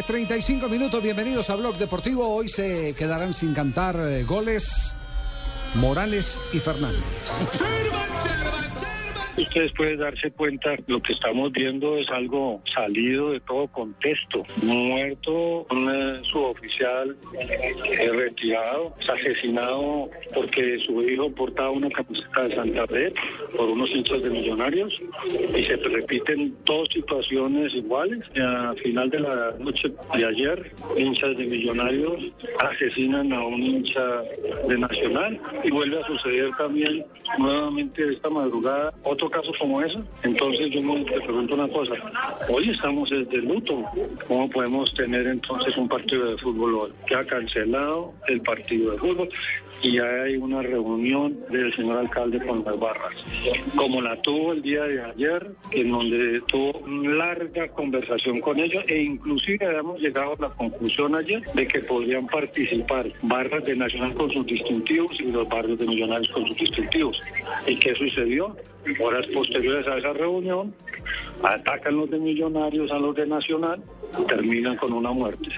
tarde, 35 minutos. Bienvenidos a Blog Deportivo. Hoy se quedarán sin cantar eh, goles Morales y Fernández. Ustedes pueden darse cuenta, lo que estamos viendo es algo salido de todo contexto. Muerto un eh, suboficial eh, retirado, es asesinado porque su hijo portaba una camiseta de Santander por unos hinchas de millonarios y se repiten dos situaciones iguales. Y a final de la noche de ayer, hinchas de millonarios asesinan a un hincha de Nacional y vuelve a suceder también nuevamente esta madrugada otro caso como ese. Entonces yo me te pregunto una cosa, hoy estamos desde luto, ¿cómo podemos tener entonces un partido de fútbol? Que ha cancelado el partido de fútbol y hay una reunión del señor alcalde con las barras, como la tuvo el día de ayer, en donde tuvo una larga conversación con ellos e inclusive habíamos llegado a la conclusión ayer de que podrían participar barras de Nacional con sus distintivos y los barrios de Millonarios con sus distintivos. ¿Y qué sucedió? Horas posteriores a esa reunión, atacan los de Millonarios a los de Nacional terminan con una muerte.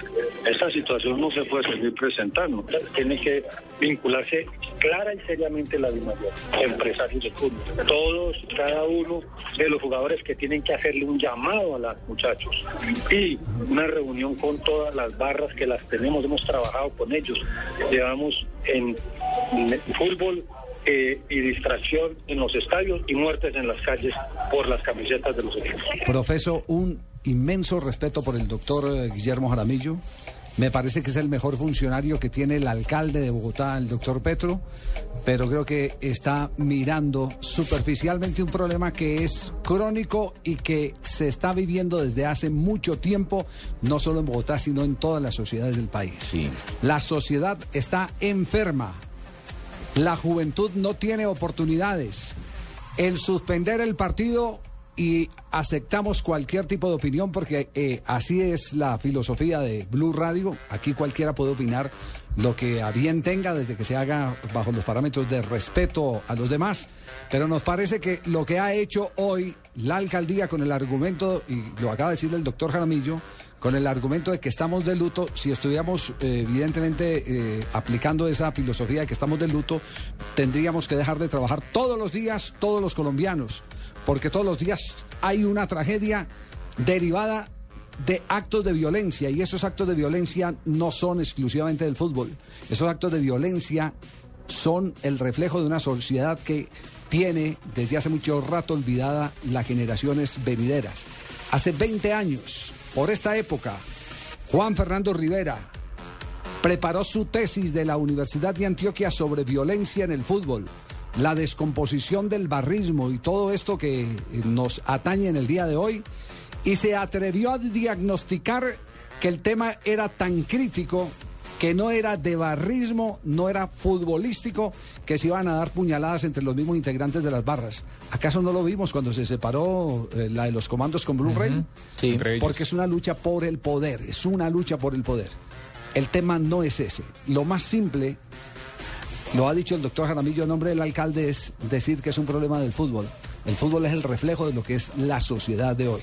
Esta situación no se puede seguir presentando. Tiene que vincularse clara y seriamente la DIMAYOR, empresarios de fútbol. Todos, cada uno de los jugadores que tienen que hacerle un llamado a los muchachos y una reunión con todas las barras que las tenemos, hemos trabajado con ellos. Llevamos en fútbol eh, y distracción en los estadios y muertes en las calles por las camisetas de los equipos. Profeso, un inmenso respeto por el doctor eh, Guillermo Jaramillo. Me parece que es el mejor funcionario que tiene el alcalde de Bogotá, el doctor Petro, pero creo que está mirando superficialmente un problema que es crónico y que se está viviendo desde hace mucho tiempo, no solo en Bogotá, sino en todas las sociedades del país. La sociedad está enferma. La juventud no tiene oportunidades. El suspender el partido y aceptamos cualquier tipo de opinión porque eh, así es la filosofía de Blue Radio. Aquí cualquiera puede opinar lo que a bien tenga desde que se haga bajo los parámetros de respeto a los demás. Pero nos parece que lo que ha hecho hoy la alcaldía con el argumento, y lo acaba de decir el doctor Jaramillo, con el argumento de que estamos de luto, si estuviéramos eh, evidentemente eh, aplicando esa filosofía de que estamos de luto, tendríamos que dejar de trabajar todos los días, todos los colombianos, porque todos los días hay una tragedia derivada de actos de violencia y esos actos de violencia no son exclusivamente del fútbol. Esos actos de violencia son el reflejo de una sociedad que tiene desde hace mucho rato olvidada las generaciones venideras. Hace 20 años, por esta época, Juan Fernando Rivera preparó su tesis de la Universidad de Antioquia sobre violencia en el fútbol, la descomposición del barrismo y todo esto que eh, nos atañe en el día de hoy, y se atrevió a diagnosticar que el tema era tan crítico que no era de barrismo, no era futbolístico, que se iban a dar puñaladas entre los mismos integrantes de las barras. ¿Acaso no lo vimos cuando se separó eh, la de los comandos con Blue Ray? Sí. Porque es una lucha por el poder, es una lucha por el poder. El tema no es ese. Lo más simple, lo ha dicho el doctor Jaramillo en nombre del alcalde, es decir que es un problema del fútbol. El fútbol es el reflejo de lo que es la sociedad de hoy.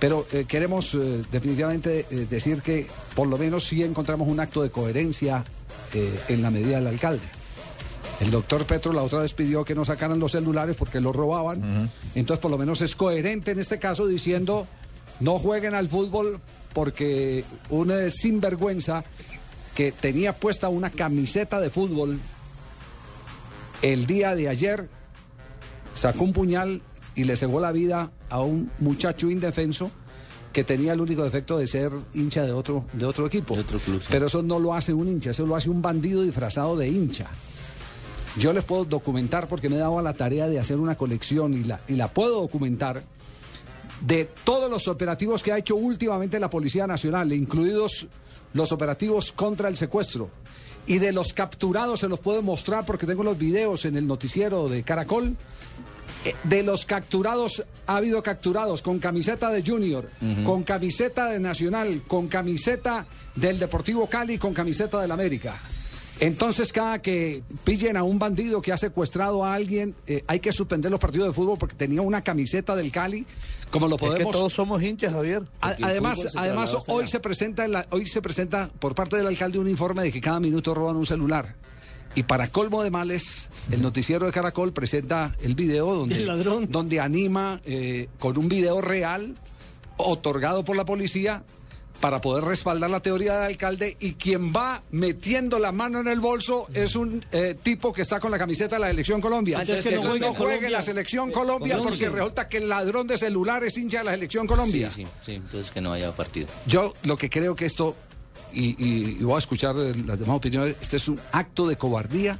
Pero eh, queremos eh, definitivamente eh, decir que por lo menos sí encontramos un acto de coherencia en la medida del alcalde. El doctor Petro la otra vez pidió que no sacaran los celulares porque los robaban. Entonces por lo menos es coherente en este caso diciendo no jueguen al fútbol porque un eh, sinvergüenza que tenía puesta una camiseta de fútbol el día de ayer sacó un puñal y le cegó la vida a un muchacho indefenso que tenía el único defecto de ser hincha de otro, de otro equipo. De otro club, sí. Pero eso no lo hace un hincha, eso lo hace un bandido disfrazado de hincha. Yo les puedo documentar porque me he dado a la tarea de hacer una colección y la, y la puedo documentar de todos los operativos que ha hecho últimamente la Policía Nacional, incluidos los operativos contra el secuestro. Y de los capturados se los puedo mostrar porque tengo los videos en el noticiero de Caracol. Eh, De los capturados, ha habido capturados con camiseta de Junior, con camiseta de Nacional, con camiseta del Deportivo Cali, con camiseta del América. Entonces, cada que pillen a un bandido que ha secuestrado a alguien, eh, hay que suspender los partidos de fútbol porque tenía una camiseta del Cali, como lo Es que podemos. todos somos hinchas, Javier. A- además, además hoy se presenta en la- hoy se presenta por parte del alcalde un informe de que cada minuto roban un celular. Y para colmo de males, el noticiero de Caracol presenta el video donde, donde anima eh, con un video real otorgado por la policía para poder respaldar la teoría del alcalde y quien va metiendo la mano en el bolso es un eh, tipo que está con la camiseta de la selección Colombia. Entonces, que no juegue no juegue Colombia. la selección Colombia porque resulta que el ladrón de celular es hincha de la selección Colombia. Sí, sí, sí, entonces que no haya partido. Yo lo que creo que esto, y, y- y voy a escuchar las demás opiniones, este es un acto de cobardía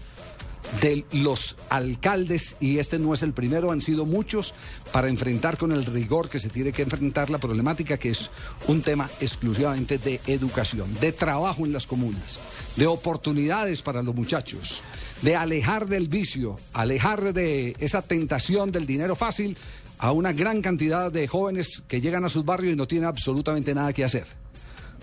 de los alcaldes y este no es el primero, han sido muchos para enfrentar con el rigor que se tiene que enfrentar la problemática que es un tema exclusivamente de educación, de trabajo en las comunas, de oportunidades para los muchachos, de alejar del vicio, alejar de esa tentación del dinero fácil a una gran cantidad de jóvenes que llegan a sus barrios y no tienen absolutamente nada que hacer.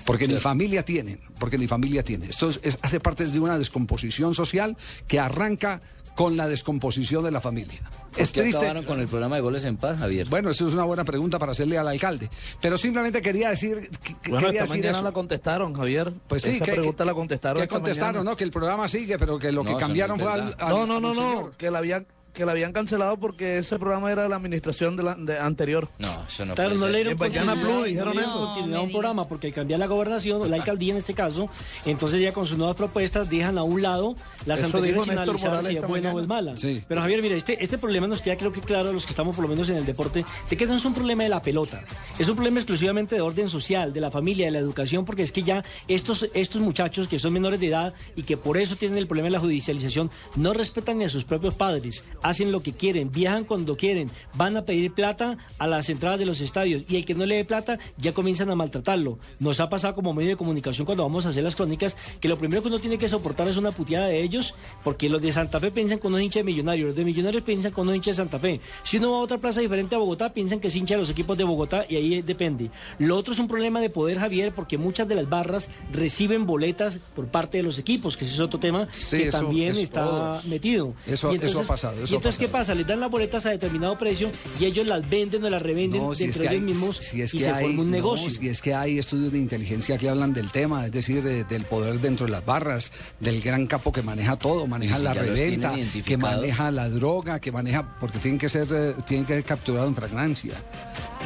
Porque ni familia tienen, porque ni familia tienen. Esto es- es- hace parte de una descomposición social que arranca con la descomposición de la familia. Es ¿Por qué triste. acabaron con el programa de goles en paz, Javier? Bueno, eso es una buena pregunta para hacerle al alcalde. Pero simplemente quería decir, que- Bueno, quería esta decir mañana eso. la contestaron, Javier. Pues sí, Esa que, pregunta que- la contestaron que esta contestaron, mañana. ¿no? Que el programa sigue, pero que lo No, que cambiaron es fue al, al- No, no, al no, no, señor. que la habían que la habían cancelado porque ese programa era de la administración de la, de anterior. No, eso no Claro, puede no ser. le dieron En Blue dijeron no le dieron eso. a un programa porque cambiar la gobernación la alcaldía en este caso, entonces ya con sus nuevas propuestas dejan a un lado las Eso anteriores sin analizar si es buena o es mala. Sí. Pero Javier, mira, este, este problema nos queda creo que claro a los que estamos por lo menos en el deporte, de que no es un problema de la pelota, es un problema exclusivamente de orden social, de la familia, de la educación, porque es que ya estos, estos muchachos que son menores de edad y que por eso tienen el problema de la judicialización, no respetan ni a sus propios padres, hacen lo que quieren, viajan cuando quieren, van a pedir plata a las entradas de los estadios y el que no le dé plata ya comienzan a maltratarlo. Nos ha pasado como medio de comunicación cuando vamos a hacer las crónicas que lo primero que uno tiene que soportar es una puteada de ellos porque los de Santa Fe piensan con un hincha de millonarios, los de millonarios piensan con un hincha de Santa Fe. Si uno va a otra plaza diferente a Bogotá, piensan que es hincha de los equipos de Bogotá y ahí depende. Lo otro es un problema de poder, Javier, porque muchas de las barras reciben boletas por parte de los equipos, que ese es otro tema Sí, que eso- también eso- está metido. Eso- ha pasado, eso y entonces, ¿qué pasa? Les dan las boletas a determinado precio y ellos las venden o las revenden No, si es entre que ellos hay, mismos si es y que se hay, forma un no, negocio. si es que hay estudios de inteligencia que hablan del tema, es decir, de- del poder dentro de las barras, del gran capo que maneja todo, maneja si la reventa, que maneja la droga, que maneja, porque tienen que ser, eh, tienen que ser capturados en fragancia.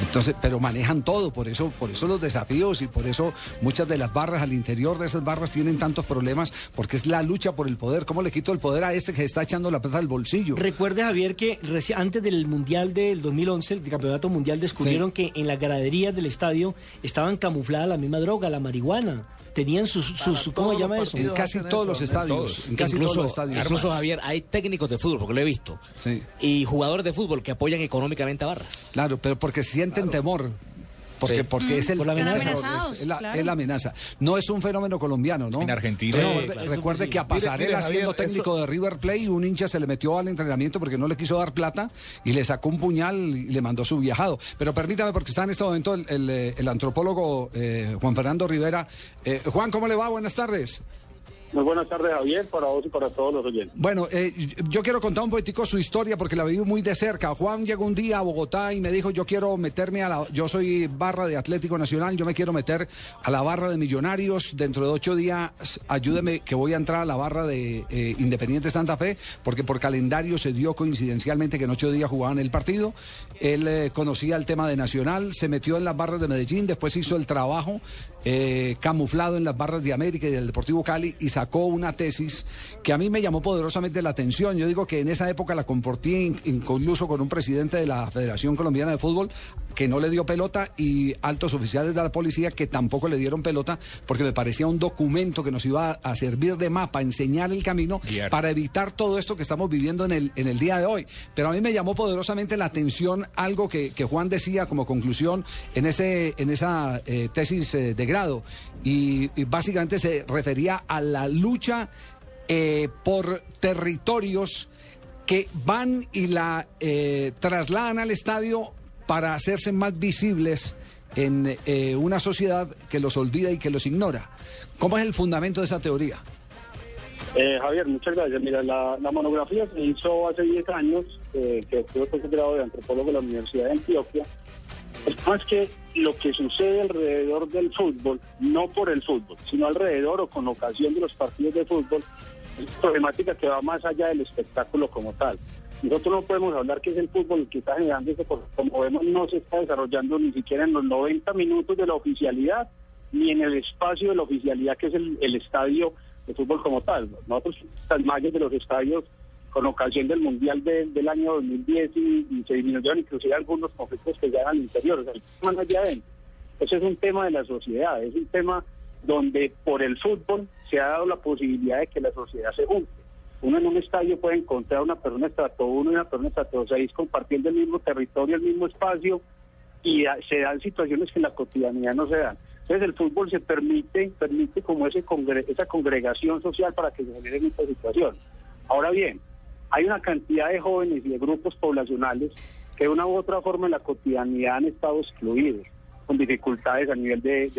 Entonces, pero manejan todo, por eso, por eso los desafíos y por eso muchas de las barras al interior de esas barras tienen tantos problemas, porque es la lucha por el poder. ¿Cómo le quito el poder a este que está echando la plata al bolsillo? Recuerde, Javier, que reci- antes del Mundial del 2011, el Campeonato Mundial, descubrieron que en las graderías del estadio estaban camufladas la misma droga, la marihuana. Tenían sus, sus ¿cómo se llama eso? En casi todos los estadios, en casi incluso, todos los estadios. incluso, Javier, hay técnicos de fútbol, porque lo he visto, Sí. y jugadores de fútbol que apoyan económicamente a Barras. Claro, pero porque sienten temor. Porque, Sí. porque es el Por la es- amenaza. es- la, claro. es la amenaza. No es un fenómeno colombiano, ¿no? En Argentina. Recuerde, Sí, claro. recuerde Eso que a Pasarela, siendo técnico eso- de River Plate, un hincha se le metió al entrenamiento porque no le quiso dar plata y le sacó un puñal y le mandó su viajado. Pero permítame, porque está en este momento el, el, eh, el antropólogo eh, Juan Fernando Rivera. Eh, Juan, ¿cómo le va? Buenas tardes. Muy buenas tardes, Javier, para vos y para todos los oyentes. Bueno, eh, yo quiero contar un poquitico su historia porque la viví muy de cerca. Juan llegó un día a Bogotá y me dijo, yo quiero meterme a la... Yo soy barra de Atlético Nacional, yo me quiero meter a la barra de Millonarios. Dentro de ocho días, ayúdeme que voy a entrar a la barra de eh, Independiente Santa Fe porque por calendario se dio coincidencialmente que en ocho días jugaban el partido. Él eh, conocía el tema de Nacional, se metió en las barras de Medellín, después hizo el trabajo eh, camuflado en las barras de América y del Deportivo Cali sacó una tesis que a mí me llamó poderosamente la atención. Yo digo que en esa época la compartí in- incluso con un presidente de la Federación Colombiana de Fútbol que no le dio pelota y altos oficiales de la policía que tampoco le dieron pelota porque me parecía un documento que nos iba a servir de mapa, enseñar el camino para evitar todo esto que estamos viviendo en el, en el día de hoy. Pero a mí me llamó poderosamente la atención algo que, que Juan decía como conclusión en, ese, en esa eh, tesis eh, de grado. Y, y básicamente se refería a la lucha eh, por territorios que van y la eh, trasladan al estadio para hacerse más visibles en eh, una sociedad que los olvida y que los ignora. ¿Cómo es el fundamento de esa teoría? Eh, Javier, muchas gracias. Mira, la, monografía se hizo hace 10 años, eh, que pues, grado de antropólogo de la Universidad de Antioquia. Es más que lo que sucede alrededor del fútbol, no por el fútbol, sino alrededor o con ocasión de los partidos de fútbol, es problemática que va más allá del espectáculo como tal. Nosotros no podemos hablar que es el fútbol el que está generando eso, porque como vemos no se está desarrollando ni siquiera en los 90 minutos de la oficialidad, ni en el espacio de la oficialidad que es el, el estadio de fútbol como tal. Nosotros, las mallas de los estadios, con ocasión del Mundial de- del año 2010, y, y se disminuyeron inclusive algunos conflictos que ya eran al interior, es de adentro. Ese es un tema de la sociedad, es un tema donde por el fútbol se ha dado la posibilidad de que la sociedad se junte. Uno en un estadio puede encontrar una persona estrato 1 y una persona estrato 6 compartiendo el mismo territorio, el mismo espacio, y se dan situaciones que en la cotidianidad no se dan. Entonces el fútbol se permite, permite como ese congre- esa congregación social para que se generen estas situaciones. Ahora bien, hay una cantidad de jóvenes y de grupos poblacionales que de una u otra forma en la cotidianidad han estado excluidos, con dificultades a nivel de,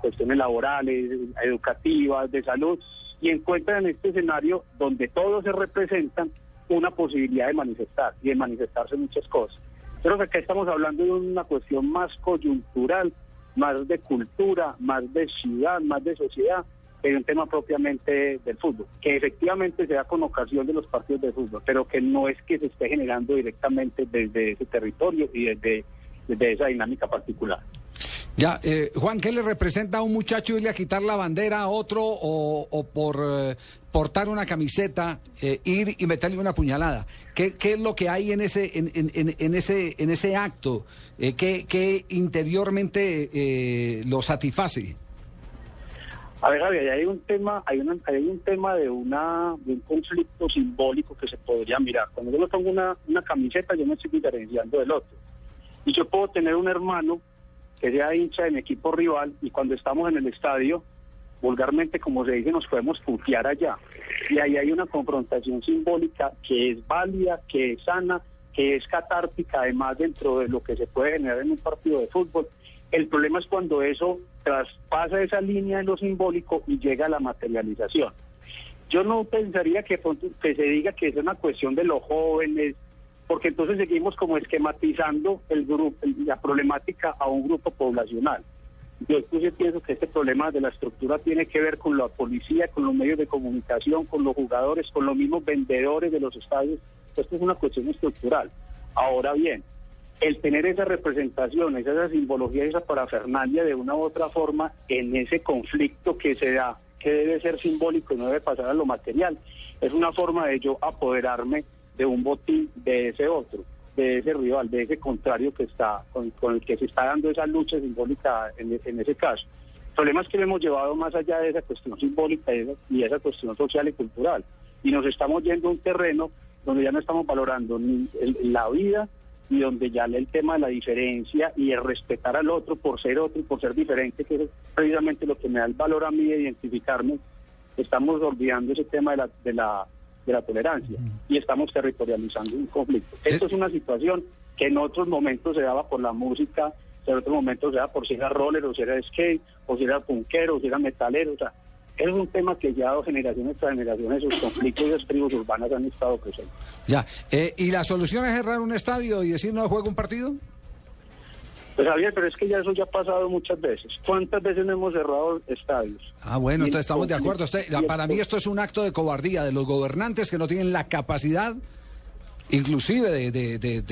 cuestiones laborales, educativas, de salud, y encuentran en este escenario donde todos se representan una posibilidad de manifestar y de manifestarse muchas cosas. Creo que estamos hablando de una cuestión más coyuntural, más de cultura, más de ciudad, más de sociedad, que de un tema propiamente del fútbol, que efectivamente se da con ocasión de los partidos de fútbol, pero que no es que se esté generando directamente desde ese territorio y desde, desde esa dinámica particular. Ya, eh, Juan, ¿qué le representa a un muchacho irle a quitar la bandera a otro o, o por eh, portar una camiseta, eh, ir y meterle una puñalada? ¿Qué, qué es lo que hay en ese, en, en- en- ese, en ese acto? Eh, ¿qué, qué interiormente eh, lo satisface? A ver, Javier, hay un tema, hay, una, hay un tema de una de un conflicto simbólico que se podría mirar. Cuando yo me pongo una, una camiseta, yo me estoy diferenciando del otro. Y yo puedo tener un hermano que sea hincha de mi equipo rival y cuando estamos en el estadio, vulgarmente como se dice, nos podemos putear allá. Y ahí hay una confrontación simbólica que es válida, que es sana, que es catártica, además dentro de lo que se puede generar en un partido de fútbol. El problema es cuando eso traspasa esa línea en lo simbólico y llega a la materialización. Yo no pensaría que, que se diga que es una cuestión de los jóvenes, porque entonces seguimos como esquematizando la problemática a un grupo poblacional. Yo incluso pienso que este problema de la estructura tiene que ver con la policía, con los medios de comunicación, con los jugadores, con los mismos vendedores de los estadios. Esto es una cuestión estructural. Ahora bien, el tener esa representación, esa simbología, esa parafernalia de una u otra forma en ese conflicto que se da, que debe ser simbólico y no debe pasar a lo material, es una forma de yo apoderarme de un botín de ese otro, de ese rival, de ese contrario que está con, el que se está dando esa lucha simbólica en, en ese caso. El problema es que lo hemos llevado más allá de esa cuestión simbólica y esa, cuestión social y cultural. Y nos estamos yendo a un terreno donde ya no estamos valorando ni la vida y donde ya el tema de la diferencia y el respetar al otro por ser otro y por ser diferente, que es precisamente lo que me da el valor a mí de identificarme, estamos olvidando ese tema de la, de la, de la tolerancia y estamos territorializando un conflicto. Esto es una situación que en otros momentos se daba por la música, en otros momentos se daba por si era roller o si era skate, o si era punkero, o si era metalero, o sea, es un tema que ya generaciones tras generaciones, sus conflictos y las tribus urbanas han estado presentes. Ya. Eh, ¿Y la solución es cerrar un estadio y decir no juego un partido? Pues Javier, pero es que ya eso ya ha pasado muchas veces. ¿Cuántas veces no hemos cerrado estadios? Ah, bueno, entonces estamos de acuerdo. Usted- para mí esto es un acto de cobardía de los gobernantes que no tienen la capacidad, inclusive de, de- de-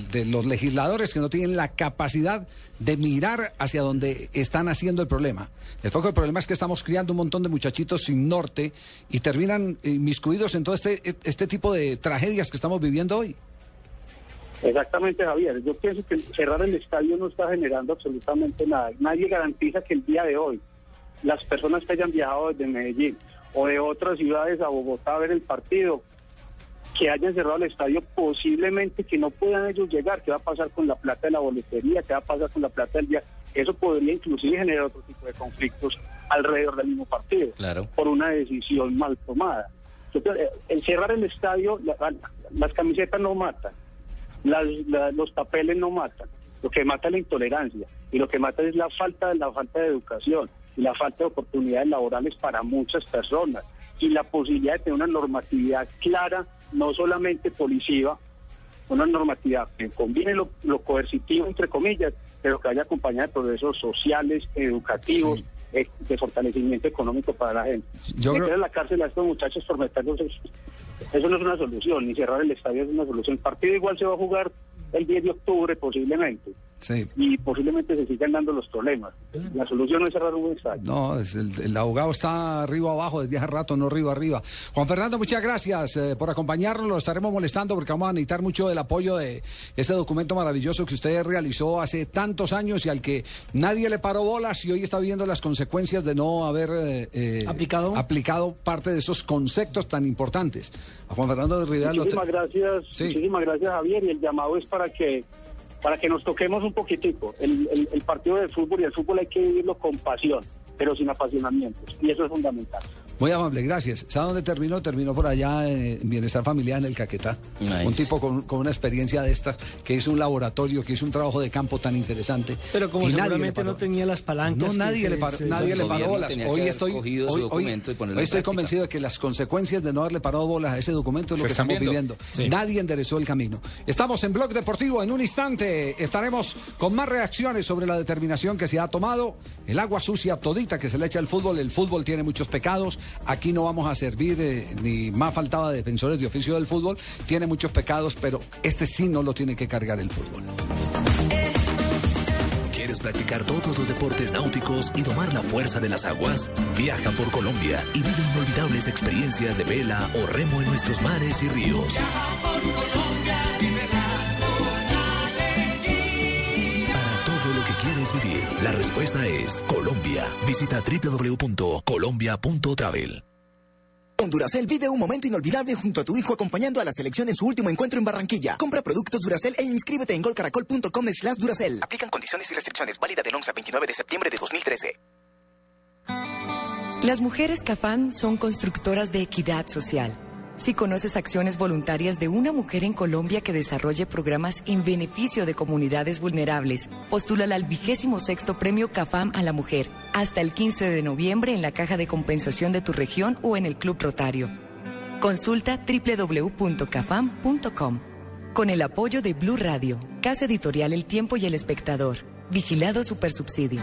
de- los legisladores que no tienen la capacidad de mirar hacia donde están haciendo el problema. El foco del problema es que estamos criando un montón de muchachitos sin norte y terminan inmiscuidos en todo este, este tipo de tragedias que estamos viviendo hoy. Exactamente, Javier. Yo pienso que cerrar el estadio no está generando absolutamente nada. Nadie garantiza que el día de hoy las personas que hayan viajado desde Medellín o de otras ciudades a Bogotá a ver el partido, que hayan cerrado el estadio, posiblemente que no puedan ellos llegar. ¿Qué va a pasar con la plata de la boletería? ¿Qué va a pasar con la plata del día? Eso podría inclusive generar otro tipo de conflictos alrededor del mismo partido Claro. por una decisión mal tomada. Creo, eh, El cerrar el estadio, la- la- las camisetas no matan, las- la- los papeles no matan. Lo que mata es la intolerancia y lo que mata es la falta, la falta de educación y la falta de oportunidades laborales para muchas personas y la posibilidad de tener una normatividad clara, no solamente policiva, una normatividad que combine lo, lo coercitivo, entre comillas, pero que vaya acompañada de procesos sociales, educativos, eh, de fortalecimiento económico para la gente. Yo creo- en la cárcel a estos muchachos por meterlos, eso no es una solución, ni cerrar el estadio es una solución. El partido igual se va a jugar el 10 de octubre posiblemente, Sí. y posiblemente se sigan dando los problemas. La solución no es cerrar un estadio. No, es el, el abogado está arriba abajo desde hace rato, no arriba arriba. Juan Fernando, muchas gracias eh, por acompañarnos. Lo estaremos molestando porque vamos a necesitar mucho el apoyo de este documento maravilloso que usted realizó hace tantos años y al que nadie le paró bolas y hoy está viendo las consecuencias de no haber eh, eh, ¿Aplicado? aplicado parte de esos conceptos tan importantes. A Juan Fernando de Rivera lo Muchísimas gracias, muchísimas gracias Javier y el llamado es para que para que nos toquemos un poquitico. El, el- el partido de fútbol y el fútbol hay que vivirlo con pasión, pero sin apasionamientos y eso es fundamental. Muy amable, gracias. ¿Sabe dónde terminó? Terminó por allá en Bienestar Familiar en el Caquetá. Nice. Un tipo con, con una experiencia de estas, que hizo un laboratorio, que hizo un trabajo de campo tan interesante. Pero como Y seguramente no tenía las palancas. No, nadie se- le paró, se- nadie se- le paró bolas. Hoy estoy, cogido su hoy, hoy- documento y ponerlo hoy estoy convencido de que las consecuencias de no haberle parado bolas a ese documento es lo Se que estamos viendo. viviendo. Nadie enderezó el camino. Estamos en Blog Deportivo. En un instante estaremos con más reacciones sobre la determinación que se ha tomado. El agua sucia todita que se le echa al fútbol. El fútbol tiene muchos pecados. Aquí no vamos a servir eh, ni más faltaba de defensores de oficio del fútbol. Tiene muchos pecados, pero este sí no lo tiene que cargar el fútbol. ¿Quieres practicar todos los deportes náuticos y domar la fuerza de las aguas? Viaja por Colombia y vive inolvidables experiencias de vela o remo en nuestros mares y ríos. Para vivir, la respuesta es Colombia. Visita www.colombia.travel. Con Duracel vive un momento inolvidable junto a tu hijo acompañando a la selección en su último encuentro en Barranquilla. Compra productos Duracel e inscríbete en golcaracol.com slash Duracel. Aplican condiciones y restricciones válida del 11 al 29 de septiembre de 2013. Las mujeres Cafam son constructoras de equidad social. Si conoces acciones voluntarias de una mujer en Colombia que desarrolle programas en beneficio de comunidades vulnerables, postúlala al vigésimo sexto premio CAFAM a la mujer hasta el 15 de noviembre en la caja de compensación de tu región o en el Club Rotario. Consulta www.cafam.com. Con el apoyo de Blue Radio, Casa Editorial El Tiempo y El Espectador. Vigilado Supersubsidio.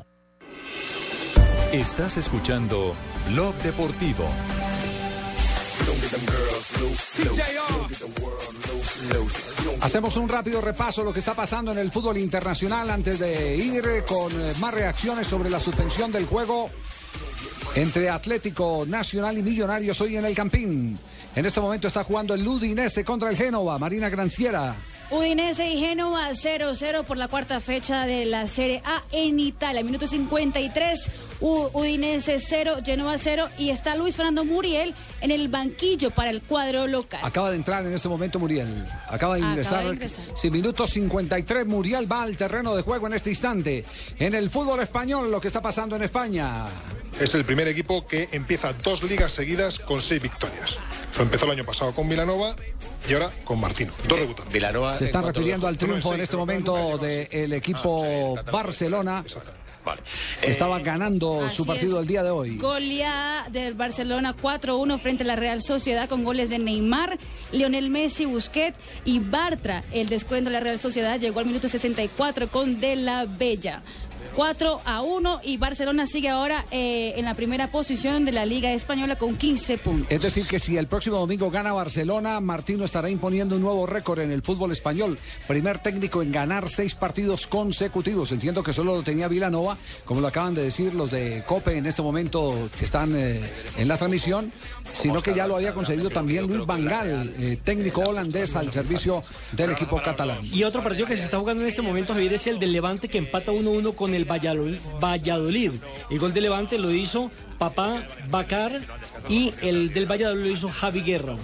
Estás escuchando Blog Deportivo. Hacemos un rápido repaso de lo que está pasando en el fútbol internacional antes de ir con eh, más reacciones sobre la suspensión del juego entre Atlético Nacional y Millonarios hoy en el Campín. En este momento está jugando el Udinese contra el Génova. Marina Granciera. Udinese y Génova 0-0 por la cuarta fecha de la Serie A en Italia. Minuto 53, U- Udinese 0, Génova 0 y está Luis Fernando Muriel en el banquillo para el cuadro local. Acaba de entrar en este momento Muriel. Acaba de Acaba ingresar. de ingresar. Sí, minuto 53. Muriel va al terreno de juego en este instante. En el fútbol español, lo que está pasando en España. Es el primer equipo que empieza dos ligas seguidas con seis victorias. Lo empezó el año pasado con Milanova y ahora con Martino. Dos debutantes. Se están refiriendo al triunfo en este momento del equipo Barcelona. Estaba ganando su partido es. el día de hoy. Goleada del Barcelona 4-1 frente a la Real Sociedad con goles de Neymar, Lionel Messi, Busquets y Bartra. El descuento de la Real Sociedad llegó al minuto 64 con De La Bella. 4 a 1 y Barcelona sigue ahora eh, en la primera posición de la Liga Española con 15 puntos. Es decir, que si el próximo domingo gana Barcelona, Martino estará imponiendo un nuevo récord en el fútbol español. Primer técnico en ganar seis partidos consecutivos. Entiendo que solo lo tenía Vilanova, como lo acaban de decir los de COPE en este momento que están eh, en la transmisión, sino que ya lo había conseguido también Luis Vangal, eh, técnico holandés al servicio del equipo catalán. Y otro partido que se está jugando en este momento, Javier, es el del Levante que empata 1-1 con el Valladolid. Valladolid. El gol de Levante lo hizo Papá Bacar y el del Valladolid lo hizo Javi Guerra.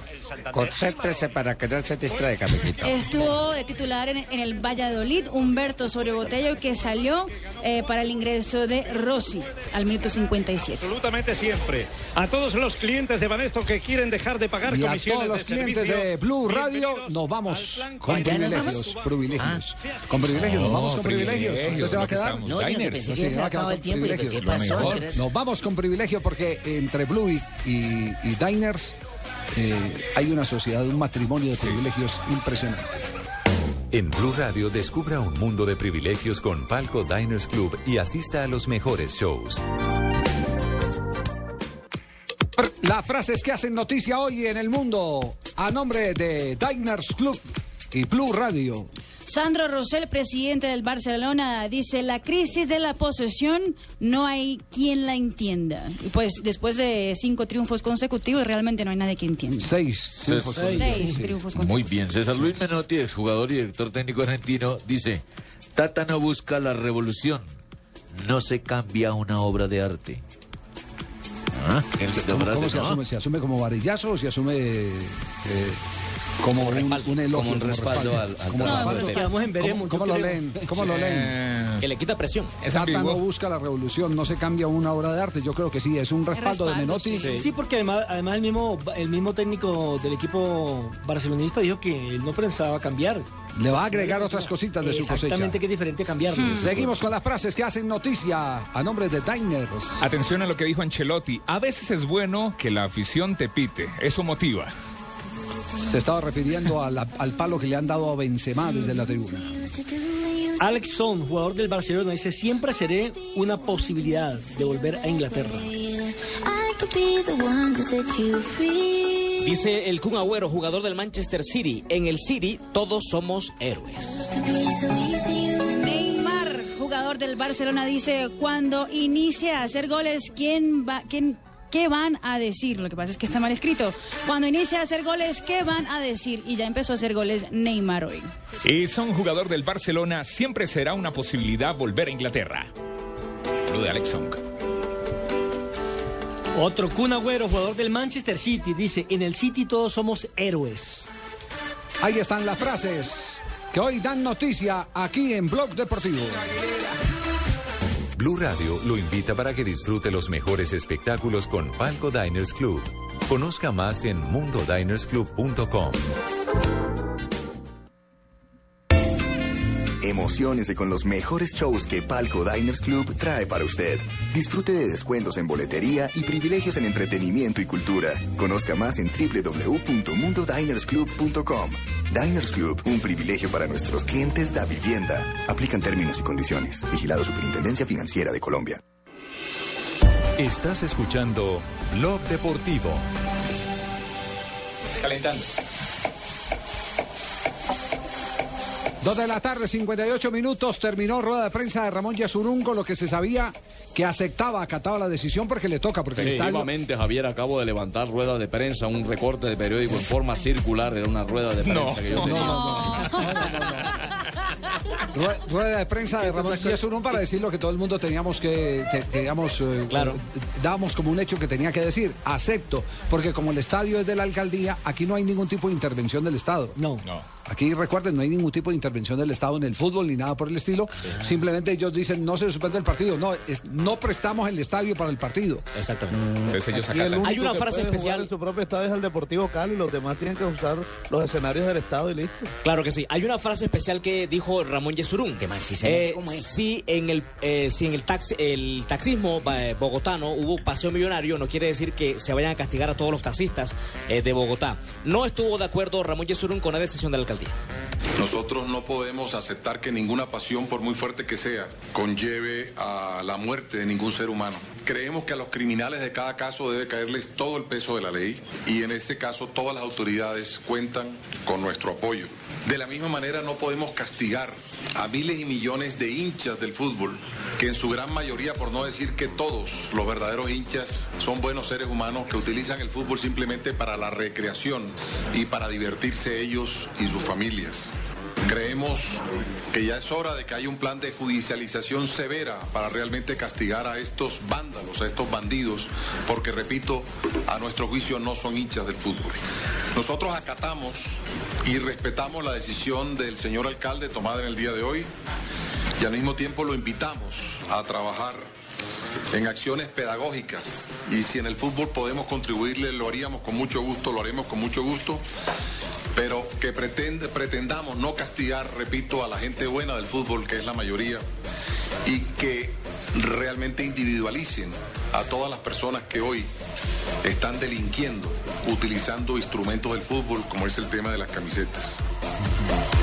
Concéntrese para que no se distraiga, amiguito. Estuvo de titular en, en el Valladolid Humberto Sobrebotello que salió eh, para el ingreso de Rossi al minuto 57. Absolutamente siempre. A todos los clientes de Banesto que quieren dejar de pagar Y a comisiones todos los de clientes servicio, de Blue Radio nos vamos con ¿Ya nos privilegios. vamos? Privilegios. Con privilegios, nos vamos con privilegios. privilegios, ¿Usted se va a quedar? estamos. No, yo pensé que Sí, se va a quedar el con privilegios. Nos vamos con porque entre Blue y, y- y Diners eh, hay una sociedad, un matrimonio de privilegios impresionante. En Blue Radio descubra un mundo de privilegios con Palco Diners Club y asista a los mejores shows. Las frases que hacen noticia hoy en el mundo a nombre de Diners Club y Blue Radio. Sandro Rosell, presidente del Barcelona, dice, la crisis de la posesión no hay quien la entienda. Y pues después de cinco triunfos consecutivos, realmente no hay nadie que entienda. Seis triunfos Seis consecutivos. triunfos Muy bien, César Luis Menotti, exjugador y director técnico argentino, dice, Tata no busca la revolución, no se cambia una obra de arte. Ah. ¿Se asume como varillazo o se asume eh, como un, un elogio? como un respaldo al- al Como trabajo respaldo. Quedamos en ¿Cómo- veremos, ¿Cómo, yo lo leen? ¿Cómo lo leen? Que le quita presión. Tata no busca la revolución, no se cambia una obra de arte. Yo creo que sí, es un respaldo, de Menotti. Sí, porque además, además el mismo el mismo técnico del equipo barcelonista dijo que él no pensaba cambiar. Le va a agregar otras cositas de su cosecha. Exactamente, que es diferente cambiarlo. Seguimos con las frases que hacen noticia a nombre de Diners. Atención a lo que dijo Ancelotti. A veces es bueno que la afición te pite. Eso motiva. Se estaba refiriendo a la- al palo que le han dado a Benzema desde la tribuna. Alex Son, jugador del Barcelona, dice, siempre seré una posibilidad de volver a Inglaterra. Dice el Kun Agüero, jugador del Manchester City. En el City todos somos héroes. Neymar, jugador del Barcelona, dice, cuando inicie a hacer goles, ¿quién va, quién, ¿qué van a decir? Lo que pasa es que está mal escrito. Cuando inicie a hacer goles, ¿qué van a decir? Y ya empezó a hacer goles Neymar hoy. Y son jugador del Barcelona. Siempre será una posibilidad volver a Inglaterra. Lo de Alex Song. Otro Kun Agüero, jugador del Manchester City, dice, en el City todos somos héroes. Ahí están las frases que hoy dan noticia aquí en Blog Deportivo. Blue Radio lo invita para que disfrute los mejores espectáculos con Palco Diners Club. Conozca más en mundodinersclub.com. Emociones con los mejores shows que Palco Diners Club trae para usted. Disfrute de descuentos en boletería y privilegios en entretenimiento y cultura. Conozca más en www.mundodinersclub.com. Diners Club, un privilegio para nuestros clientes da vivienda. Aplican términos y condiciones. Vigilado Superintendencia Financiera de Colombia. Estás escuchando Blog Deportivo. Calentando. Dos de la tarde, 58 minutos, terminó rueda de prensa de Ramón Yasurún con lo que se sabía que aceptaba, acataba la decisión porque le toca, porque. Efectivamente, Javier, acabo de levantar rueda de prensa, un recorte de periódico en forma circular, era una rueda de prensa No, que yo no, tenía. no, Rue- Rueda de prensa de Ramón Yasurún para decir lo que todo el mundo teníamos que, te- teníamos, eh, Claro. eh, dábamos como un hecho que tenía que decir, acepto, porque como el estadio es de la alcaldía, aquí no hay ningún tipo de intervención del Estado. No. Aquí recuerden, no hay ningún tipo de intervención del Estado en el fútbol ni nada por el estilo. Simplemente ellos dicen no se suspende el partido. No, es- no prestamos el estadio para el partido. Exactamente. Entonces ellos Aquí el acatan. único Hay una que frase especial. en su propio estadio es el Deportivo Cali. Los demás tienen que usar los escenarios del Estado y listo. Claro que sí. Hay una frase especial que dijo Ramón Yesurún. ¿Qué más? Sí, se Eh, es. si en el eh, si en el taxi, el taxismo eh, bogotano hubo paseo millonario, no quiere decir que se vayan a castigar a todos los taxistas eh, de Bogotá. No estuvo de acuerdo Ramón Yesurún con la decisión de Nosotros no podemos aceptar que ninguna pasión, por muy fuerte que sea, conlleve a la muerte de ningún ser humano. Creemos que a los criminales de cada caso debe caerles todo el peso de la ley y en este caso todas las autoridades cuentan con nuestro apoyo. De la misma manera no podemos castigar a miles y millones de hinchas del fútbol, que en su gran mayoría, por no decir que todos los verdaderos hinchas, son buenos seres humanos que utilizan el fútbol simplemente para la recreación y para divertirse ellos y sus familias. Creemos que ya es hora de que haya un plan de judicialización severa para realmente castigar a estos vándalos, a estos bandidos, porque repito, a nuestro juicio no son hinchas del fútbol. Nosotros acatamos y respetamos la decisión del señor alcalde tomada en el día de hoy y al mismo tiempo lo invitamos a trabajar en acciones pedagógicas y si en el fútbol podemos contribuirle lo haríamos con mucho gusto, lo haremos con mucho gusto, pero que pretendamos no castigar, repito, a la gente buena del fútbol, que es la mayoría, y que realmente individualicen a todas las personas que hoy están delinquiendo utilizando instrumentos del fútbol, como es el tema de las camisetas.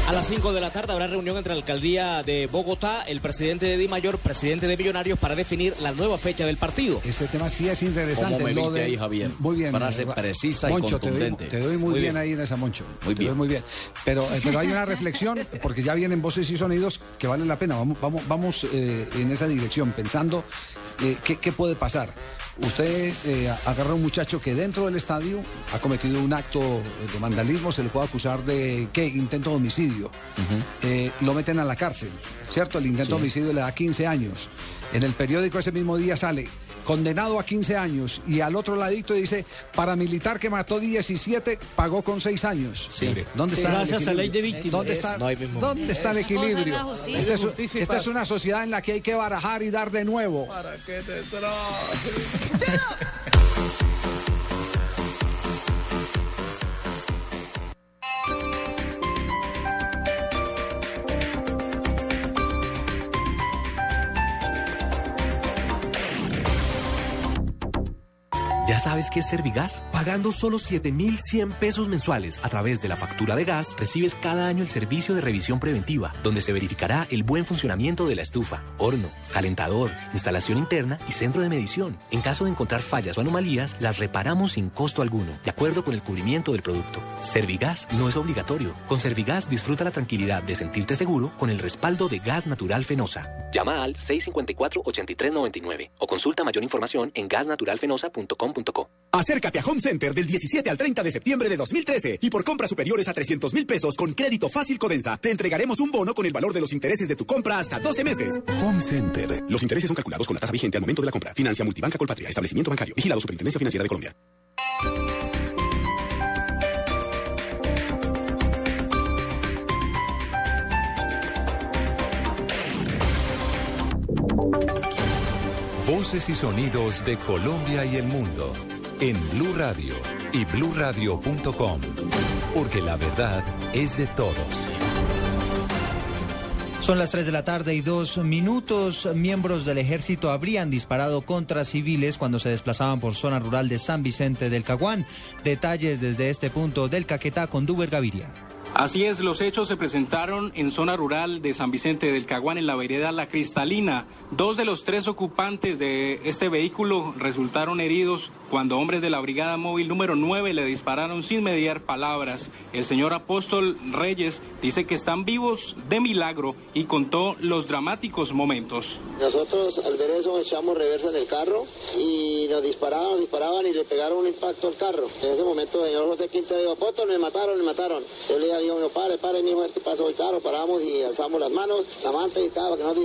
A las 5 de la tarde habrá reunión entre la alcaldía de Bogotá, el presidente de Di Mayor, presidente de Millonarios, para definir la nueva fecha del partido. Ese tema sí es interesante. ¿Cómo me lo de- ahí, Javier? Muy bien. Frase eh, precisa y Moncho, te doy- contundente. Te doy, muy, Muy bien, bien. ahí en esa, Moncho. Muy Te bien. doy muy bien. Pero, eh, pero hay una reflexión, porque ya vienen voces y sonidos que valen la pena. Vamos, vamos, vamos eh, en esa dirección, pensando eh, qué, qué puede pasar. Usted eh, agarra a un muchacho que dentro del estadio ha cometido un acto de vandalismo, se le puede acusar de ¿qué? Intento de homicidio. Eh, lo meten a la cárcel, ¿cierto? El intento de homicidio le da 15 años. En el periódico ese mismo día sale condenado a 15 años y al otro ladito dice paramilitar que mató 17 pagó con 6 años. ¿Dónde Sí, está el gracias a ley de víctimas. ¿Dónde Es- está, no hay mismo. ¿dónde está el la equilibrio? Esta es, esta una sociedad en la que hay que barajar y dar de nuevo. ¿Para qué te sabes qué es Servigas? Pagando solo 7,100 pesos mensuales a través de la factura de gas, recibes cada año el servicio de revisión preventiva, donde se verificará el buen funcionamiento de la estufa, horno, calentador, instalación interna y centro de medición. En caso de encontrar fallas o anomalías, las reparamos sin costo alguno, de acuerdo con el cubrimiento del producto. Servigas no es obligatorio. Con Servigas disfruta la tranquilidad de sentirte seguro con el respaldo de Gas Natural Fenosa. Llama al 654-8399 o consulta mayor información en gasnaturalfenosa.com.co. Acércate a Home Center del 17 al 30 de septiembre de 2013 y por compras superiores a 300 mil pesos con crédito fácil Codensa, te entregaremos un bono con el valor de los intereses de tu compra hasta 12 meses. Home Center. Los intereses son calculados con la tasa vigente al momento de la compra. Financia Multibanca Colpatria. Establecimiento bancario. Vigilado Superintendencia Financiera de Colombia. Voces y sonidos de Colombia y el mundo en Blue Radio y bluradio.com, porque la verdad es de todos. Son las 3 de la tarde y dos minutos. Miembros del ejército habrían disparado contra civiles cuando se desplazaban por zona rural de San Vicente del Caguán. Detalles desde este punto del Caquetá con Duber Gaviria. Así es, los hechos se presentaron en zona rural de San Vicente del Caguán, en la vereda La Cristalina. Dos de los tres ocupantes de este vehículo resultaron heridos cuando hombres de la Brigada Móvil número 9 le dispararon sin mediar palabras. El señor Apóstol Reyes dice que están vivos de milagro y contó los dramáticos momentos. Nosotros al ver eso echamos reversa en el carro y nos disparaban, nos disparaban y le pegaron un impacto al carro. En ese momento el señor José Quintero Apóstol, me mataron, me mataron. Yo le mi mujer, ¿qué pasó? Paramos y alzamos las manos, la manta y que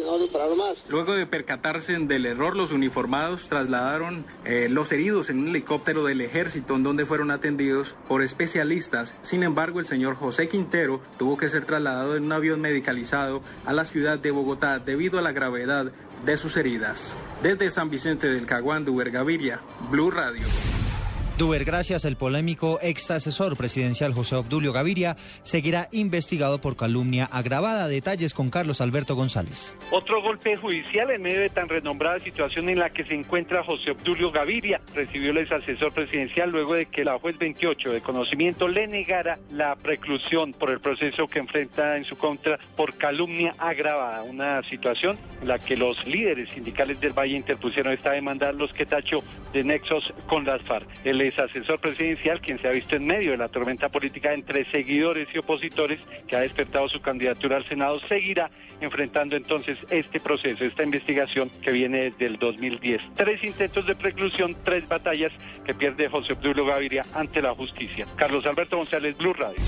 no, dispararon más. Luego de percatarse del error, los uniformados trasladaron eh, los heridos en un helicóptero del ejército en donde fueron atendidos por especialistas. Sin embargo, el señor José Quintero tuvo que ser trasladado en un avión medicalizado a la ciudad de Bogotá debido a la gravedad de sus heridas. Desde San Vicente del Caguán, Duber Blue Radio. Duber, gracias. El polémico ex asesor presidencial José Obdulio Gaviria seguirá investigado por calumnia agravada. Detalles con Carlos Alberto González. Otro golpe judicial en medio de tan renombrada situación en la que se encuentra José Obdulio Gaviria. Recibió el ex asesor presidencial luego de que la juez 28 de conocimiento le negara la preclusión por el proceso que enfrenta en su contra por calumnia agravada. Una situación en la que los líderes sindicales del Valle interpusieron esta demanda, los que tachó de nexos con las FARC. El ex asesor presidencial, quien se ha visto en medio de la tormenta política entre seguidores y opositores, que ha despertado su candidatura al Senado, seguirá enfrentando entonces este proceso, esta investigación que viene desde el 2010. Tres intentos de preclusión, tres batallas que pierde José Obdulio Gaviria ante la justicia. Carlos Alberto González, Blue Radio.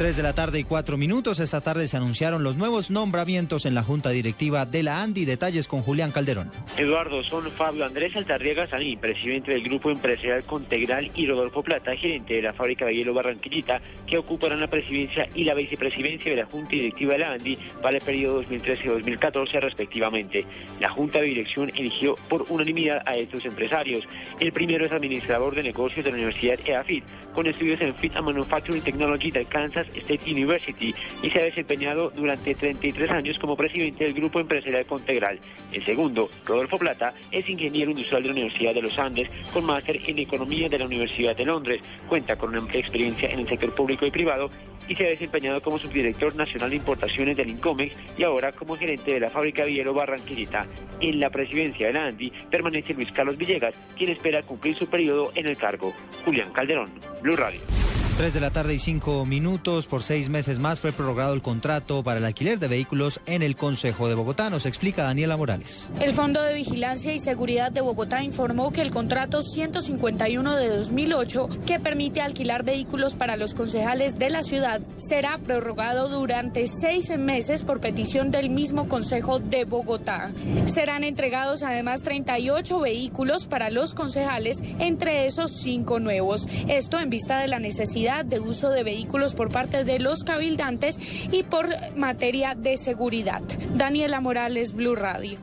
3 de la tarde y 4 minutos. Esta tarde se anunciaron los nuevos nombramientos en la Junta Directiva de la ANDI. Detalles con Julián Calderón. Eduardo, son Fabio Andrés Altarriaga Sanín, presidente del Grupo Empresarial Contegral, y Rodolfo Plata, gerente de la fábrica de hielo Barranquillita, que ocuparán la presidencia y la vicepresidencia de la Junta Directiva de la ANDI para el periodo 2013-2014 respectivamente. La Junta de Dirección eligió por unanimidad a estos empresarios. El primero es administrador de negocios de la Universidad EAFIT, con estudios en Fit and Manufacturing Technology de Kansas State University y se ha desempeñado durante 33 años como presidente del Grupo Empresarial Contegral. El segundo, Rodolfo Plata, es ingeniero industrial de la Universidad de los Andes con máster en Economía de la Universidad de Londres. Cuenta con una amplia experiencia en el sector público y privado y se ha desempeñado como subdirector nacional de importaciones del Incomex y ahora como gerente de la fábrica hielo Barranquillita. En la presidencia de la ANDI permanece Luis Carlos Villegas, quien espera cumplir su periodo en el cargo. Julián Calderón, Blue Radio. 3 de la tarde y 5 minutos. Por seis meses más fue prorrogado el contrato para el alquiler de vehículos en el Consejo de Bogotá. Nos explica Daniela Morales. El Fondo de Vigilancia y Seguridad de Bogotá informó que el contrato 151 de 2008, que permite alquilar vehículos para los concejales de la ciudad, será prorrogado durante seis meses por petición del mismo Consejo de Bogotá. Serán entregados además 38 vehículos para los concejales, entre esos cinco nuevos. Esto en vista de la necesidad de uso de vehículos por parte de los cabildantes y por materia de seguridad. Daniela Morales, Blue Radio.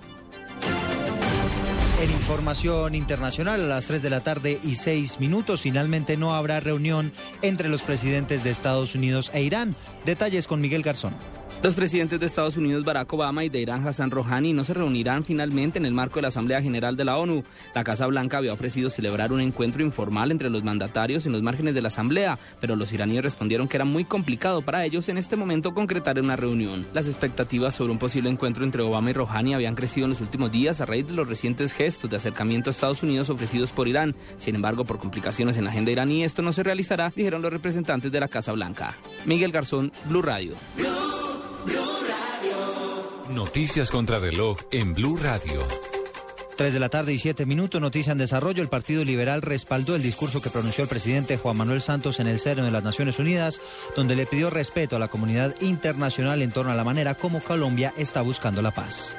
En información internacional, a las 3 de la tarde y 6 minutos, finalmente no habrá reunión entre los presidentes de Estados Unidos e Irán. Detalles con Miguel Garzón. Los presidentes de Estados Unidos Barack Obama y de Irán Hassan Rouhani no se reunirán finalmente en el marco de la Asamblea General de la ONU. La Casa Blanca había ofrecido celebrar un encuentro informal entre los mandatarios en los márgenes de la Asamblea, pero los iraníes respondieron que era muy complicado para ellos en este momento concretar una reunión. Las expectativas sobre un posible encuentro entre Obama y Rouhani habían crecido en los últimos días a raíz de los recientes gestos de acercamiento a Estados Unidos ofrecidos por Irán. Sin embargo, por complicaciones en la agenda iraní, esto no se realizará, dijeron los representantes de la Casa Blanca. Miguel Garzón, Blue Radio. Noticias contra reloj en Blue Radio. 3 de la tarde y 7 minutos, noticia en desarrollo. El Partido Liberal respaldó el discurso que pronunció el presidente Juan Manuel Santos en el seno de las Naciones Unidas, donde le pidió respeto a la comunidad internacional en torno a la manera como Colombia está buscando la paz.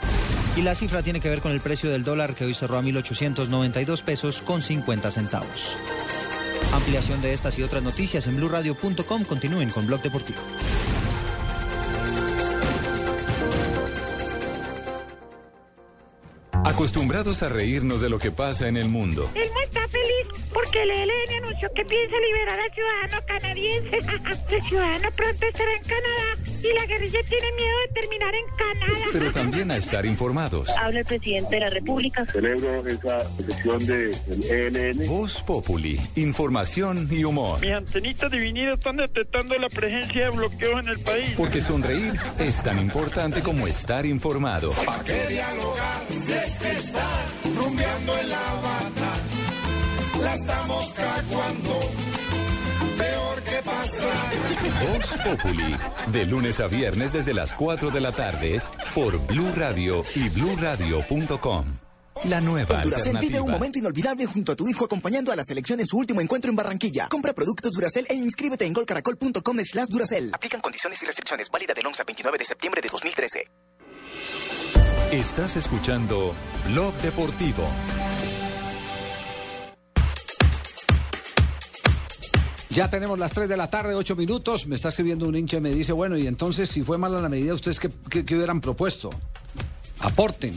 Y la cifra tiene que ver con el precio del dólar que hoy cerró a 1.892 pesos con 50 centavos. Ampliación de estas y otras noticias en blurradio.com. Continúen con Blog Deportivo. Acostumbrados a reírnos de lo que pasa en el mundo. El mundo está feliz porque el ELN anunció que piensa liberar al ciudadano canadiense. el ciudadano pronto estará en Canadá y la guerrilla tiene miedo de terminar en Canadá. Pero también a estar informados. Habla el presidente de la República. Celebro esa decisión del ELN. Voz Populi, información y humor. Mis antenitas divinidas están detectando la presencia de bloqueos en el país. Porque sonreír es tan importante como estar informado. ¿Para qué dialogar que están rumbeando en La Habana? La estamos caguando, peor que pastra. Voz Populi, de lunes a viernes desde las 4 de la tarde por Blue Radio y bluradio.com. La nueva Duracel vive un momento inolvidable junto a tu hijo acompañando a la selección en su último encuentro en Barranquilla. Compra productos Duracel e inscríbete en golcaracol.com slash Duracel. Aplican condiciones y restricciones. Válida del 11 al 29 de septiembre de 2013. Estás escuchando Blog Deportivo. Ya tenemos las 3 de la tarde, 8 minutos. Me está escribiendo un hincha y me dice, bueno, y entonces, si fue mala la medida, ¿ustedes qué, qué- qué hubieran propuesto? Aporten.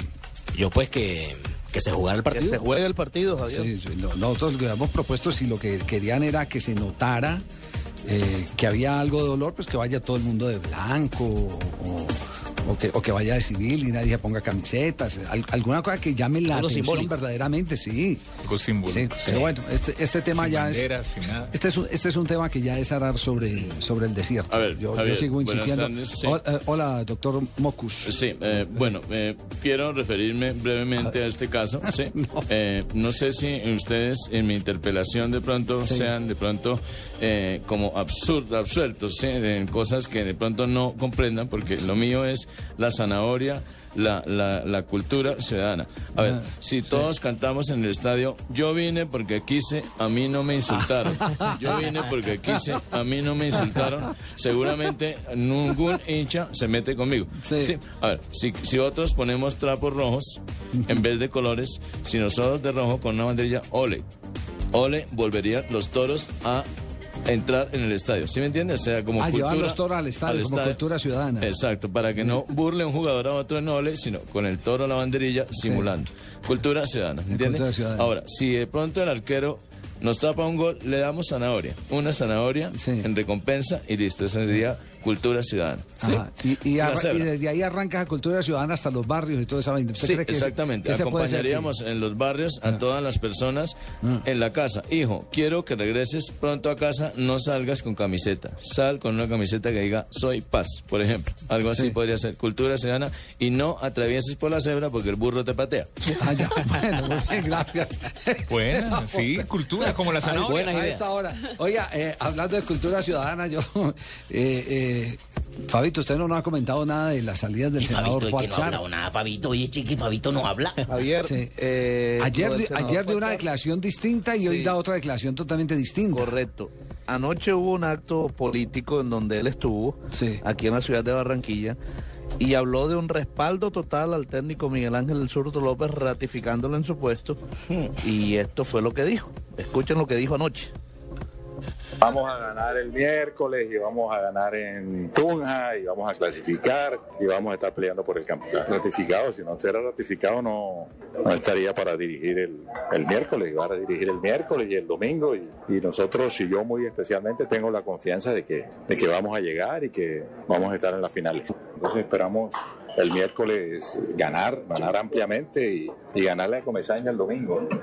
Yo pues que, que se jugara el partido. se juegue el partido, Javier. Sí, sí, no- nosotros lo que habíamos propuesto, si lo que querían era que se notara eh, que había algo de dolor, pues que vaya todo el mundo de blanco o, o que, o que vaya de civil y nadie se ponga camisetas. Al- alguna cosa que llame la Algo atención simbólico. verdaderamente, sí. Algo símbolo. Sí, pero bueno, este, este tema Sin ya es... sin nada. Este es, un, este es un tema que ya es arar sobre, sobre el desierto. A ver, yo, sigo insistiendo. tardes, sí. Hola, eh, hola, doctor Mocus. Sí, eh, bueno, eh, quiero referirme brevemente a este caso. Sí. Eh, no sé si ustedes en mi interpelación de pronto sean de pronto eh, como absurd, absueltos ¿sí? en cosas que de pronto no comprendan, porque lo mío es la zanahoria. La, la, la cultura ciudadana. A ver, Ah, si todos cantamos en el estadio, yo vine porque quise, a mí no me insultaron. Yo vine porque quise, a mí no me insultaron. Seguramente ningún hincha se mete conmigo. Sí. A ver, si, si otros ponemos trapos rojos en vez de colores, si nosotros de rojo con una banderilla, ole. Ole, volverían los toros a entrar en el estadio. ¿Sí me entiendes? O sea, como a cultura, llevar los toros al estadio como cultura ciudadana. Exacto, para que no burle un jugador a otro en ole, sino con el toro a la banderilla simulando. Cultura ciudadana, ¿entiendes? cultura ciudadana. Ahora, si de pronto el arquero nos tapa un gol, le damos zanahoria. Una zanahoria en recompensa y listo. Esa sería cultura ciudadana. Y, desde ahí arranca la cultura ciudadana hasta los barrios y toda esa vaina. ¿Usted Sí, cree que ese- exactamente. que ese puede ser, sí? Acompañaríamos en los barrios a todas las personas en la casa. Hijo, quiero que regreses pronto a casa, no salgas con camiseta. Sal con una camiseta que diga soy paz, por ejemplo. Algo así Sí. podría ser cultura ciudadana y no atravieses por la cebra porque el burro te patea. Ah, ya. Bueno, muy bien, gracias. Buena, sí, cultura como la zanahoria. A esta hora. Oiga, eh, hablando de cultura ciudadana, yo. Eh, eh, Fabito, usted no nos ha comentado nada de las salidas del Y senador Fabito, es que no ha hablado nada, Fabito. Oye, chiqui, Fabito no habla. Javier, Sí. eh, ayer del ayer dio una declaración distinta y hoy da otra declaración totalmente distinta. Correcto. Anoche hubo un acto político en donde él estuvo, aquí en la ciudad de Barranquilla, y habló de un respaldo total al técnico Miguel Ángel El Surto López, ratificándolo en su puesto. Y esto fue lo que dijo. Escuchen lo que dijo anoche. Vamos a ganar el miércoles y vamos a ganar en Tunja y vamos a clasificar y vamos a estar peleando por el campeonato. Ratificado, si no fuera ratificado no, estaría para dirigir el, miércoles, iba a dirigir el miércoles y el domingo y, y nosotros y yo muy especialmente tengo la confianza de que, de que vamos a llegar y que vamos a estar en las finales. Entonces esperamos el miércoles ganar, ganar ampliamente y, y ganarle a Comesaña el domingo.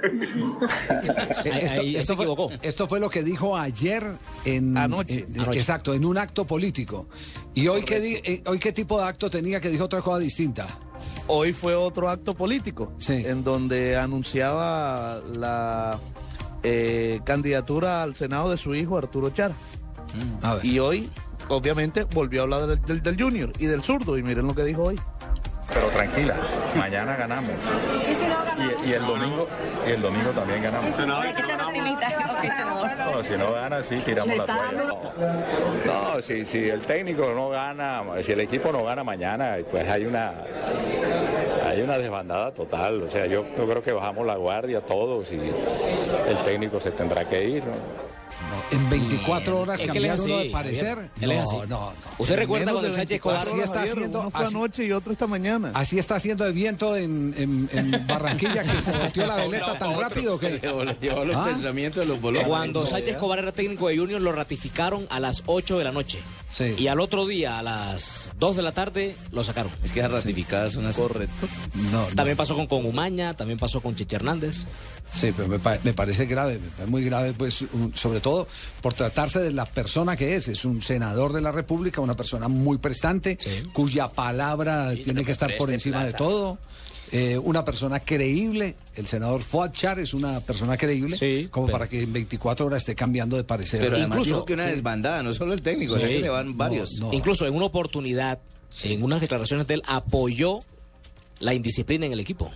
Eh, esto, esto fue, esto fue lo que dijo ayer en Anoche. en- Anoche. exacto, en un acto político. ¿Y hoy qué, di- eh, hoy qué tipo de acto tenía que dijo otra cosa distinta? Hoy fue otro acto político, en donde anunciaba la eh, candidatura al Senado de su hijo Arturo Char. Y hoy, obviamente, volvió a hablar del, del- del Junior y del zurdo, y miren lo que dijo hoy. Pero tranquila, mañana ganamos. Y, y el domingo y el domingo también ganamos. No, si no gana, sí, tiramos la toalla. No, no, si, si el técnico no gana, si el equipo no gana mañana, pues hay una hay una desbandada total. O sea, yo, yo creo que bajamos la guardia todos y el técnico se tendrá que ir. ¿no? En 24 horas cambiar uno de parecer. No, no, no. ¿Usted recuerda cuando de Sánchez 24 Escobar Así está Javier, haciendo- Uno fue así- anoche y otro esta mañana. Así está haciendo de viento en, en- en Barranquilla que se volteó la veleta tan rápido que. Llevó los Ah. pensamientos de los bolos. Cuando Sánchez Escobar era técnico de Junior, lo ratificaron a las 8 de la noche. Sí. Y al otro día, a las 2 de la tarde, lo sacaron. Es que esas ratificadas son así. Correcto. No, no. También pasó con, con Umaña, también pasó con Cheche Hernández. Sí, pero me, pa- me parece grave, me parece muy grave, pues, un- sobre todo por tratarse de la persona que es. Es un senador de la República, una persona muy prestante, cuya palabra tiene que estar por encima de todo. eh, una persona creíble, el senador Fuad Char es una persona creíble, Sí, como pero- para que en 24 horas esté cambiando de parecer. Pero además Incluso- dijo que una sí. desbandada, no solo el técnico, o sea que se van varios. no. Incluso en una oportunidad, en unas declaraciones de él, apoyó la indisciplina en el equipo.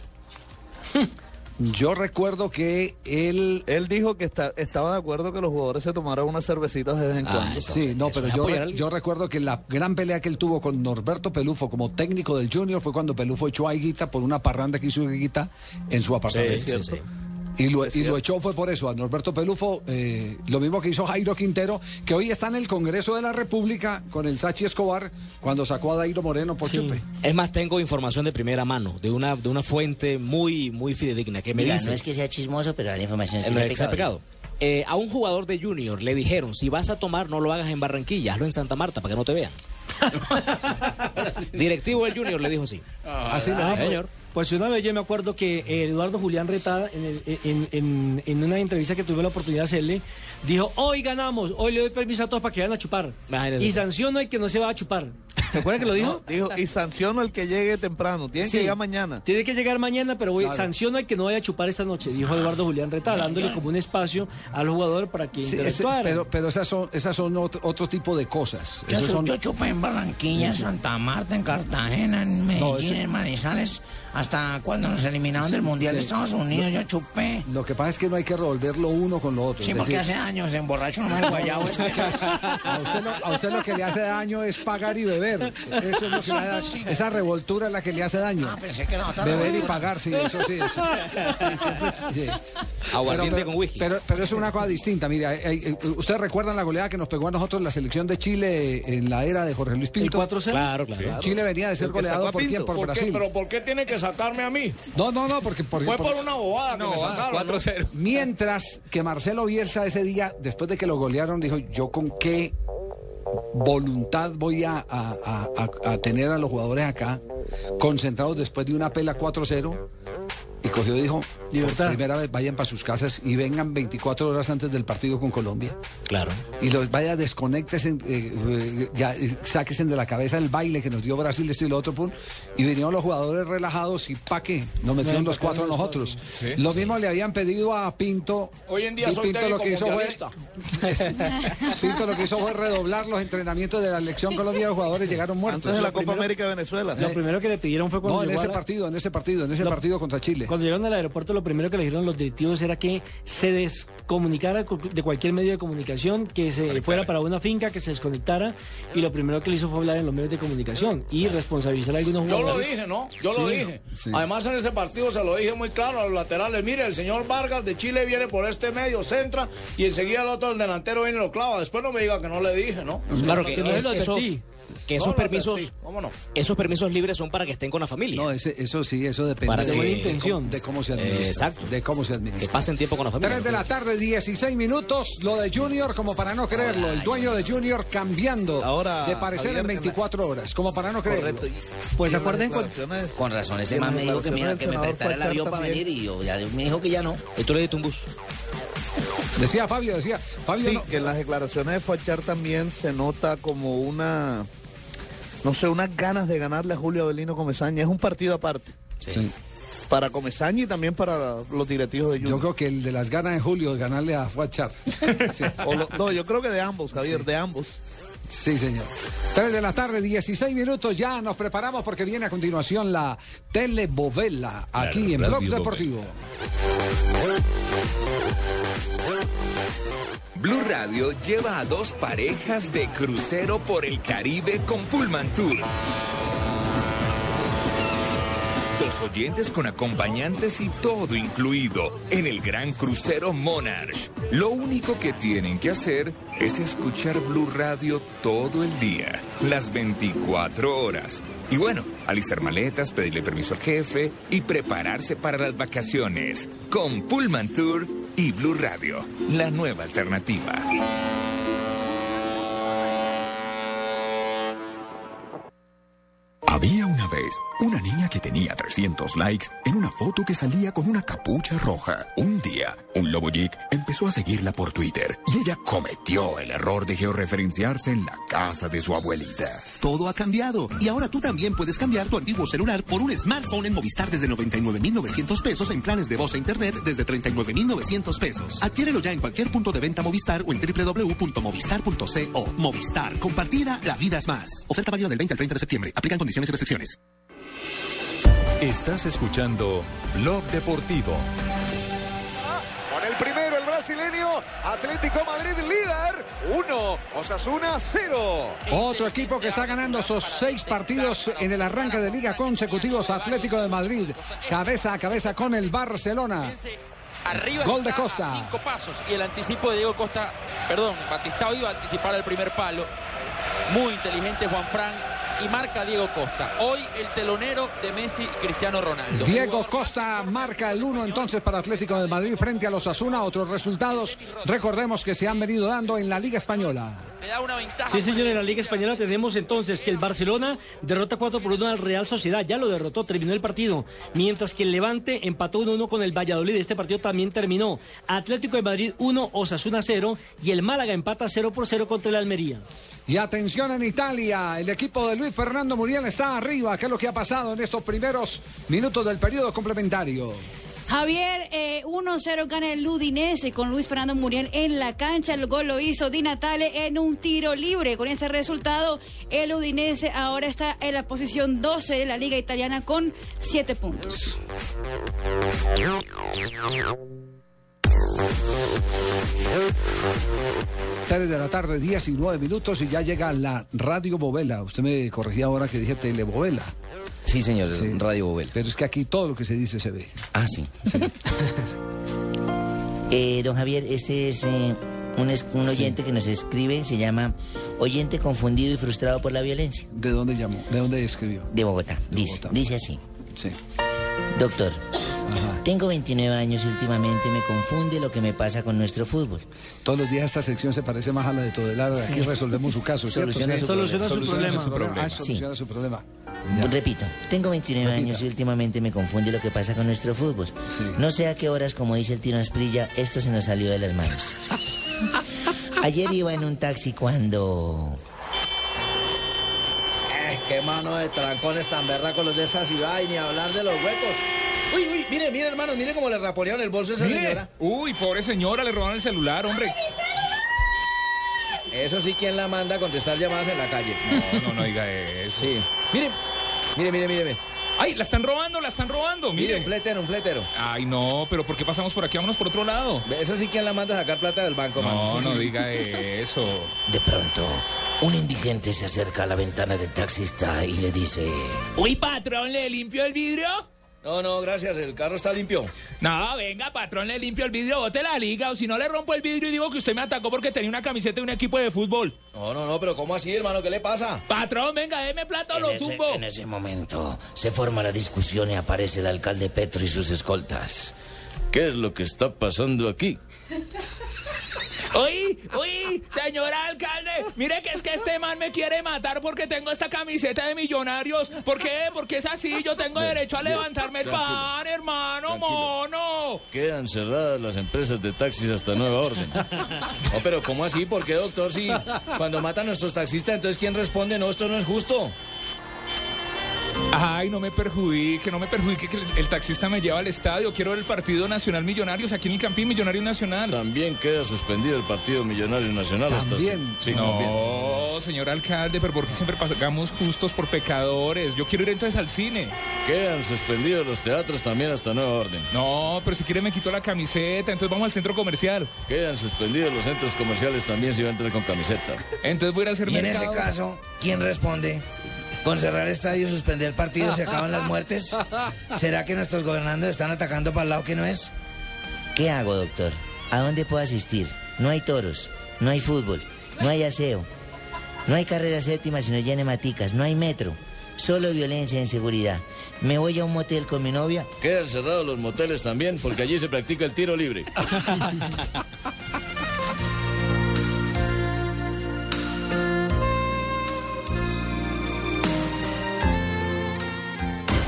Yo recuerdo que él... Él dijo que está- estaba de acuerdo que los jugadores se tomaran unas cervecitas de vez en Ah, cuando. Sí, no, pero es yo, re- yo recuerdo que la gran pelea que él tuvo con Norberto Pelufo como técnico del Junior fue cuando Pelufo echó a Higuita por una parranda que hizo Higuita en su apartamento. Sí, sí, sí. Y lo, y lo echó fue por eso, a Norberto Pelufo, eh, lo mismo que hizo Jairo Quintero, que hoy está en el Congreso de la República con el Sachi Escobar cuando sacó a Dairo Moreno por chupe. Es más, tengo información de primera mano, de una, de una fuente muy, muy fidedigna, que me dice... no es que sea chismoso, pero la información es que en sea el que sea pecado. pecado. Eh, a un jugador de Junior le dijeron, si vas a tomar, no lo hagas en Barranquilla, hazlo en Santa Marta para que no te vean. Directivo del Junior le dijo así. Así Ah, dijo. señor. Pues una vez yo me acuerdo que eh, Eduardo Julián Retada, en, el- en- en- en una entrevista que tuve la oportunidad de hacerle, dijo, hoy ganamos, hoy le doy permiso a todos para que vayan a chupar. Y sanciono al que no se va a chupar. ¿Se acuerda que lo dijo? No, dijo, y sanciono al que llegue temprano. Tiene Sí. que llegar mañana. Tiene que llegar mañana, pero voy, Claro. sanciono al que no vaya a chupar esta noche, dijo Eduardo Julián Retada, dándole como un espacio al jugador para que Sí, ese- interactuara. pero pero esas son, esas son otro, otro tipo de cosas. Yo, son- yo chupé en Barranquilla, en Santa Marta, en Cartagena, en Medellín, ese- en Manizales, hasta cuando nos eliminaron del Mundial de. Estados Unidos, yo chupé. Lo que pasa es que no hay que revolver lo uno con lo otro. Sí, porque decir, hace años emborracho nomás el guayabo este. A usted, lo, a usted lo que le hace daño es pagar y beber. Eso es lo que le da- esa revoltura es la que le hace daño. Ah, pensé que no, Beber y pagar, sí, eso sí. eso. Sí. Aguardiente Pero- con whisky. Pero, pero es una cosa distinta. Mira, hay- ¿ustedes recuerdan la goleada que nos pegó a nosotros la selección de Chile en la era de Jorge Luis Pinto? 4-0. Claro, claro. Chile venía de ser El goleado por quién? Por, ¿Por qué? Brasil. ¿Pero por qué tiene que sacarme a mí? No, no, no, porque, porque Fue por- por una bobada que me sacaron. ¿no? 4-0. Mientras que Marcelo Bielsa ese día, después de que lo golearon, dijo, yo con qué voluntad voy a, a- a- a- a tener a los jugadores acá, concentrados después de una pela 4-0, y cogió y dijo, Libertad. por primera vez vayan para sus casas y vengan 24 horas antes del partido con Colombia. Claro. Y los vaya, desconectes, ya, eh, sáquense de la cabeza el baile que nos dio Brasil, esto y lo otro, pum, y vinieron los jugadores relajados y pa' qué, nos metieron los cuatro a nosotros. lo mismo le habían pedido a Pinto. Hoy en día y soy Pinto lo que hizo fue. Pinto lo que hizo fue redoblar los entrenamientos de la elección Colombia, los jugadores llegaron muertos. Antes de la Copa primero- América de Venezuela. Lo primero que le pidieron fue cuando No, en ese a partido, en ese partido, en ese Lo- partido contra Chile. Cuando llegaron al aeropuerto, lo primero que le dijeron los directivos era que se descomunicara de cualquier medio de comunicación, que se fuera para una finca, que se desconectara. Y lo primero que le hizo fue hablar en los medios de comunicación y responsabilizar a algunos Yo lo jugadores. dije, ¿no? Yo lo dije. sí. Además, en ese partido se lo dije muy claro a los laterales. Mire, el señor Vargas de Chile viene por este medio, centra, y enseguida el otro, el delantero, viene y lo clava. Después no me diga que no le dije, ¿no? Claro que, no es lo. Que No, esos permisos, advertí. ¿Cómo no? esos permisos libres son para que estén con la familia. No, ese- eso sí, eso depende Para de, que- intención. cómo- de cómo se administra. Eh, exacto. De cómo se que administra. pasen tiempo con la familia. 3 de la tarde, 16 minutos. Lo de Junior, como para no creerlo. El dueño de Junior cambiando Ahora, de parecer Javier, en 24 horas, como para no creerlo. Correcto. Pues acuerden con- Con razón, ese las me dijo que me, que me prestara el avión para venir y yo, ya me dijo que ya no. Y tú le diste un bus. Decía Fabio, decía Fabio. Sí, no- que en las declaraciones de Fachar también se nota como una, no sé, unas ganas de ganarle a Julio Avelino Comesaña. Es un partido aparte. Sí. Para Comesaña y también para los directivos de Yo Junior. creo que el de las ganas de Julio de ganarle a Fuachar. Sí. No, yo creo que de ambos, Javier, de ambos. Sí, señor. 3 de la tarde, 16 minutos. Ya nos preparamos porque viene a continuación la telebovela aquí en Blog Bovela. Blue Radio lleva a dos parejas de crucero por el Caribe con Pullman Tour. los oyentes con acompañantes y todo incluido en el gran crucero Monarch. Lo único que tienen que hacer es escuchar Blue Radio todo el día, las 24 horas. Y bueno, alistar maletas, pedirle permiso al jefe y prepararse para las vacaciones con Pullman Tour y Blue Radio, la nueva alternativa. Una niña que tenía 300 likes en una foto que salía con una capucha roja. Un día, un lobo geek empezó a seguirla por Twitter y ella cometió el error de georreferenciarse en la casa de su abuelita. Todo ha cambiado y ahora tú también puedes cambiar tu antiguo celular por un smartphone en Movistar desde 99,900 pesos en planes de voz e internet desde 39,900 pesos. Adquiérelo ya en cualquier punto de venta Movistar o en www.movistar.co. Movistar, compartida, la vida es más. Oferta válida del 20 al 30 de septiembre. Aplican condiciones y restricciones. Estás escuchando Blog Deportivo. Con el primero, el brasileño, Atlético Madrid líder, 1, Osasuna 0. Otro equipo que está ganando esos seis partidos en el arranque de liga consecutivos, Atlético de Madrid, cabeza a cabeza con el Barcelona. Arriba Gol de Costa. cinco pasos y el anticipo de Diego Costa, perdón, Batistao iba a anticipar el primer palo. Muy inteligente Juan Fran y marca Diego Costa. Hoy el telonero de Messi Cristiano Ronaldo. Diego Costa marca el 1 entonces para Atlético de Madrid frente a los Asuna. Otros resultados, recordemos que se han venido dando en la Liga Española. Le da una ventaja. Sí, señor, en la Liga Española tenemos entonces que el Barcelona derrota 4 por 1 al Real Sociedad, ya lo derrotó, terminó el partido. Mientras que el Levante empató 1-1 con el Valladolid, este partido también terminó. Atlético de Madrid 1, Osasuna 0 y el Málaga empata 0 por 0 contra el Almería. Y atención en Italia, el equipo de Luis Fernando Muriel está arriba. ¿Qué es lo que ha pasado en estos primeros minutos del periodo complementario? Javier, eh, 1-0 gana el Udinese con Luis Fernando Muriel en la cancha. El gol lo hizo Di Natale en un tiro libre. Con ese resultado, el Udinese ahora está en la posición 12 de la Liga Italiana con 7 puntos. 3 de la tarde, 19 minutos y ya llega la Radio Bovela. Usted me corregía ahora que dije Telebovela. Sí, señor, Radio Bovela. Pero es que aquí todo lo que se dice se ve. Ah, sí. Eh, don Javier, este es eh, un, es- un oyente que nos escribe, se llama Oyente confundido y frustrado por la violencia. ¿De dónde llamó? ¿De dónde escribió? De Bogotá, dice, dice así. Sí. Doctor, tengo 29 años y últimamente me confunde lo que me pasa con nuestro fútbol. Todos los días esta sección se parece más a la de Todelar. Sí. Aquí resolvemos su caso, ¿cierto? Soluciona Sí. su Soluciona su problema. su problema. Ah, Sí. soluciona su problema. Repito, tengo 29 Repita. años y últimamente me confunde lo que pasa con nuestro fútbol. No sé a qué horas, como dice el Tino Asprilla, esto se nos salió de las manos. Ayer iba en un taxi cuando... Eh, qué mano de trancones tan berracos los de esta ciudad y ni hablar de los huecos. Uy, uy, mire, mire, hermano, mire cómo le raponearon el bolso a esa Mire. señora. Uy, pobre señora, le robaron el celular, hombre. Eso sí, ¿quién la manda a contestar llamadas en la calle? No, no, no diga eso. Sí. Mire, mire, mire, mire. mire. Ay, la están robando, la están robando, Mire, mire. un fletero, un fletero. Ay, no, pero ¿por qué pasamos por aquí? Vámonos por otro lado. Eso sí, ¿quién la manda a sacar plata del banco, mano? No, Eso no sí. diga eso. De pronto, un indigente se acerca a la ventana del taxista y le dice... Uy, patrón, ¿le limpio el vidrio? No, no, gracias, el carro está limpio. No, venga, patrón, le limpio el vidrio, bote la liga, o si no le rompo el vidrio y digo que usted me atacó porque tenía una camiseta de un equipo de fútbol. No, no, no, pero ¿cómo así, hermano? ¿Qué le pasa? Patrón, venga, deme plata o lo ese, tumbo. en ese momento se forma la discusión y aparece el alcalde Petro y sus escoltas. ¿Qué es lo que está pasando aquí? Uy, uy, señor alcalde, mire que es que este man me quiere matar porque tengo esta camiseta de millonarios. ¿Por qué? Porque es así, yo tengo derecho a levantarme el pan, hermano, mono. Quedan cerradas las empresas de taxis hasta nueva orden. No, pero ¿cómo así? ¿Por qué, doctor? Si cuando matan a nuestros taxistas, entonces ¿quién responde? No, esto no es justo. Ay, no me perjudique, no me perjudique que el, el taxista me lleva al estadio. Quiero ver el partido Nacional Millonarios aquí en el Campín Millonario Nacional. También queda suspendido el partido Millonario Nacional También. hasta... Sí, no, también. señor alcalde, pero ¿por qué siempre pagamos justos por pecadores? Yo quiero ir entonces al cine. Quedan suspendidos los teatros también hasta nueva orden. No, pero si quiere me quito la camiseta, entonces vamos al centro comercial. Quedan suspendidos los centros comerciales también si va a entrar con camiseta. Entonces voy a ir a hacer Y en ese caso, ¿quién responde? Con cerrar estadio, suspender partidos, se acaban las muertes. ¿Será que nuestros gobernantes están atacando para el lado que no es? ¿Qué hago, doctor? ¿A dónde puedo asistir? No hay toros, no hay fútbol, no hay aseo, no hay carrera séptima sino ya maticas, no hay metro, solo violencia e inseguridad. ¿Me voy a un motel con mi novia? Quedan cerrados los moteles también, porque allí se practica el tiro libre.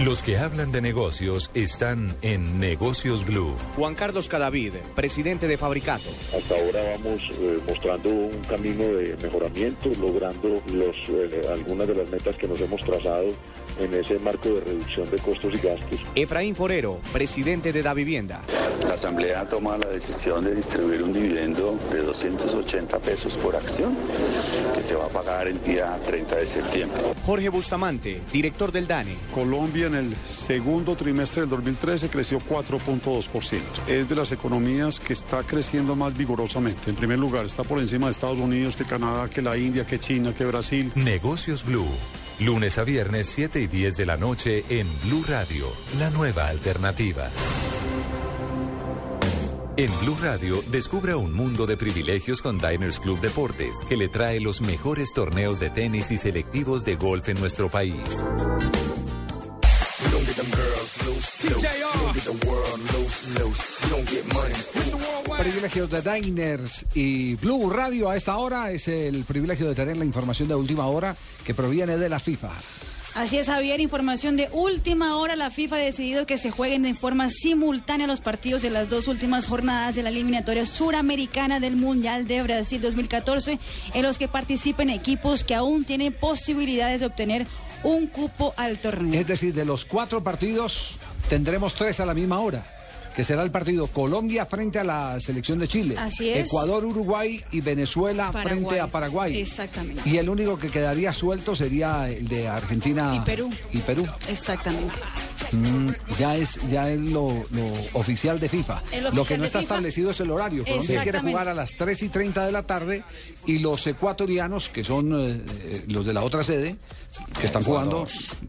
Los que hablan de negocios están en Negocios Blue. Juan Carlos Cadavid, presidente de Fabricato. Hasta ahora vamos eh, mostrando un camino de mejoramiento, logrando los, eh, algunas de las metas que nos hemos trazado en ese marco de reducción de costos y gastos. Efraín Forero, presidente de Da Vivienda. La Asamblea toma la decisión de distribuir un dividendo de 280 pesos por acción que se va a pagar el día 30 de septiembre. Jorge Bustamante, director del DANE. Colombia en el segundo trimestre del 2013 creció 4.2%. Es de las economías que está creciendo más vigorosamente. En primer lugar, está por encima de Estados Unidos, que Canadá, que la India, que China, que Brasil. Negocios Blue. Lunes a viernes 7 y 10 de la noche en Blue Radio, la nueva alternativa. En Blue Radio, descubra un mundo de privilegios con Diners Club Deportes, que le trae los mejores torneos de tenis y selectivos de golf en nuestro país. Privilegios de Diners y Blue Radio a esta hora es el privilegio de tener la información de última hora que proviene de la FIFA. Así es, Javier. Información de última hora. La FIFA ha decidido que se jueguen de forma simultánea los partidos de las dos últimas jornadas de la eliminatoria suramericana del Mundial de Brasil 2014, en los que participen equipos que aún tienen posibilidades de obtener un cupo al torneo. Es decir, de los cuatro partidos tendremos tres a la misma hora que será el partido Colombia frente a la selección de Chile. Así es. Ecuador, Uruguay y Venezuela Paraguay. frente a Paraguay. Exactamente. Y el único que quedaría suelto sería el de Argentina Y Perú. Y Perú. Exactamente. Mm, ya es ya es lo, lo oficial de FIFA. Lo que no está FIFA. establecido es el horario. Colombia quiere jugar a las 3 y 30 de la tarde y los ecuatorianos, que son eh, eh, los de la otra sede, que están jugando,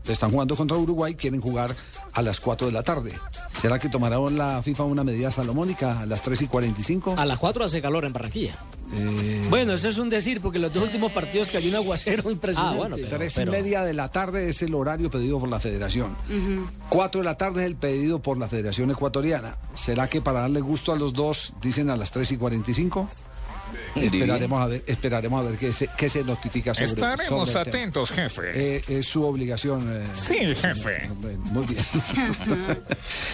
están jugando contra Uruguay, quieren jugar a las 4 de la tarde. ¿Será que tomará la FIFA una medida salomónica a las 3 y 45? A las 4 hace calor en Barranquilla. Bueno, eso es un decir, porque los dos últimos partidos cayó un aguacero impresionante. Ah, bueno, pero- Tres y media de la tarde es el horario pedido por la federación. Cuatro de la tarde es el pedido por la Federación Ecuatoriana. ¿Será que para darle gusto a los dos dicen a las 3 y 45? Esperaremos a ver, esperaremos a ver qué se, qué se notifica sobre Estaremos sobre tema. atentos, jefe. Eh, es su obligación. eh, Sí, jefe. bueno, Muy bien.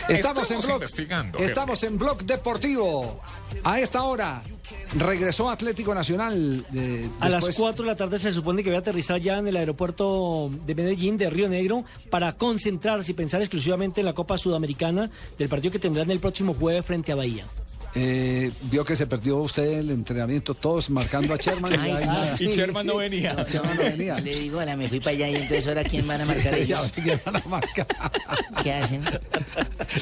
estamos en Estamos blog, investigando, jefe. estamos en blog deportivo. A esta hora regresó Atlético Nacional. eh, A las después- 4 de la tarde se supone que va a aterrizar ya en el aeropuerto de Medellín, de Río Negro, para concentrarse y pensar exclusivamente en la Copa Sudamericana del partido que tendrán el próximo jueves frente a Bahía. Eh, vio que se perdió usted el entrenamiento, todos marcando a Sherman. Ay, ya- sí, ya- sí, Y Sherman no venía. No, Sherman no venía. Le digo, hola, me fui para allá y entonces ahora quién van a marcar Sí, ellos. van a marcar. ¿Qué hacen?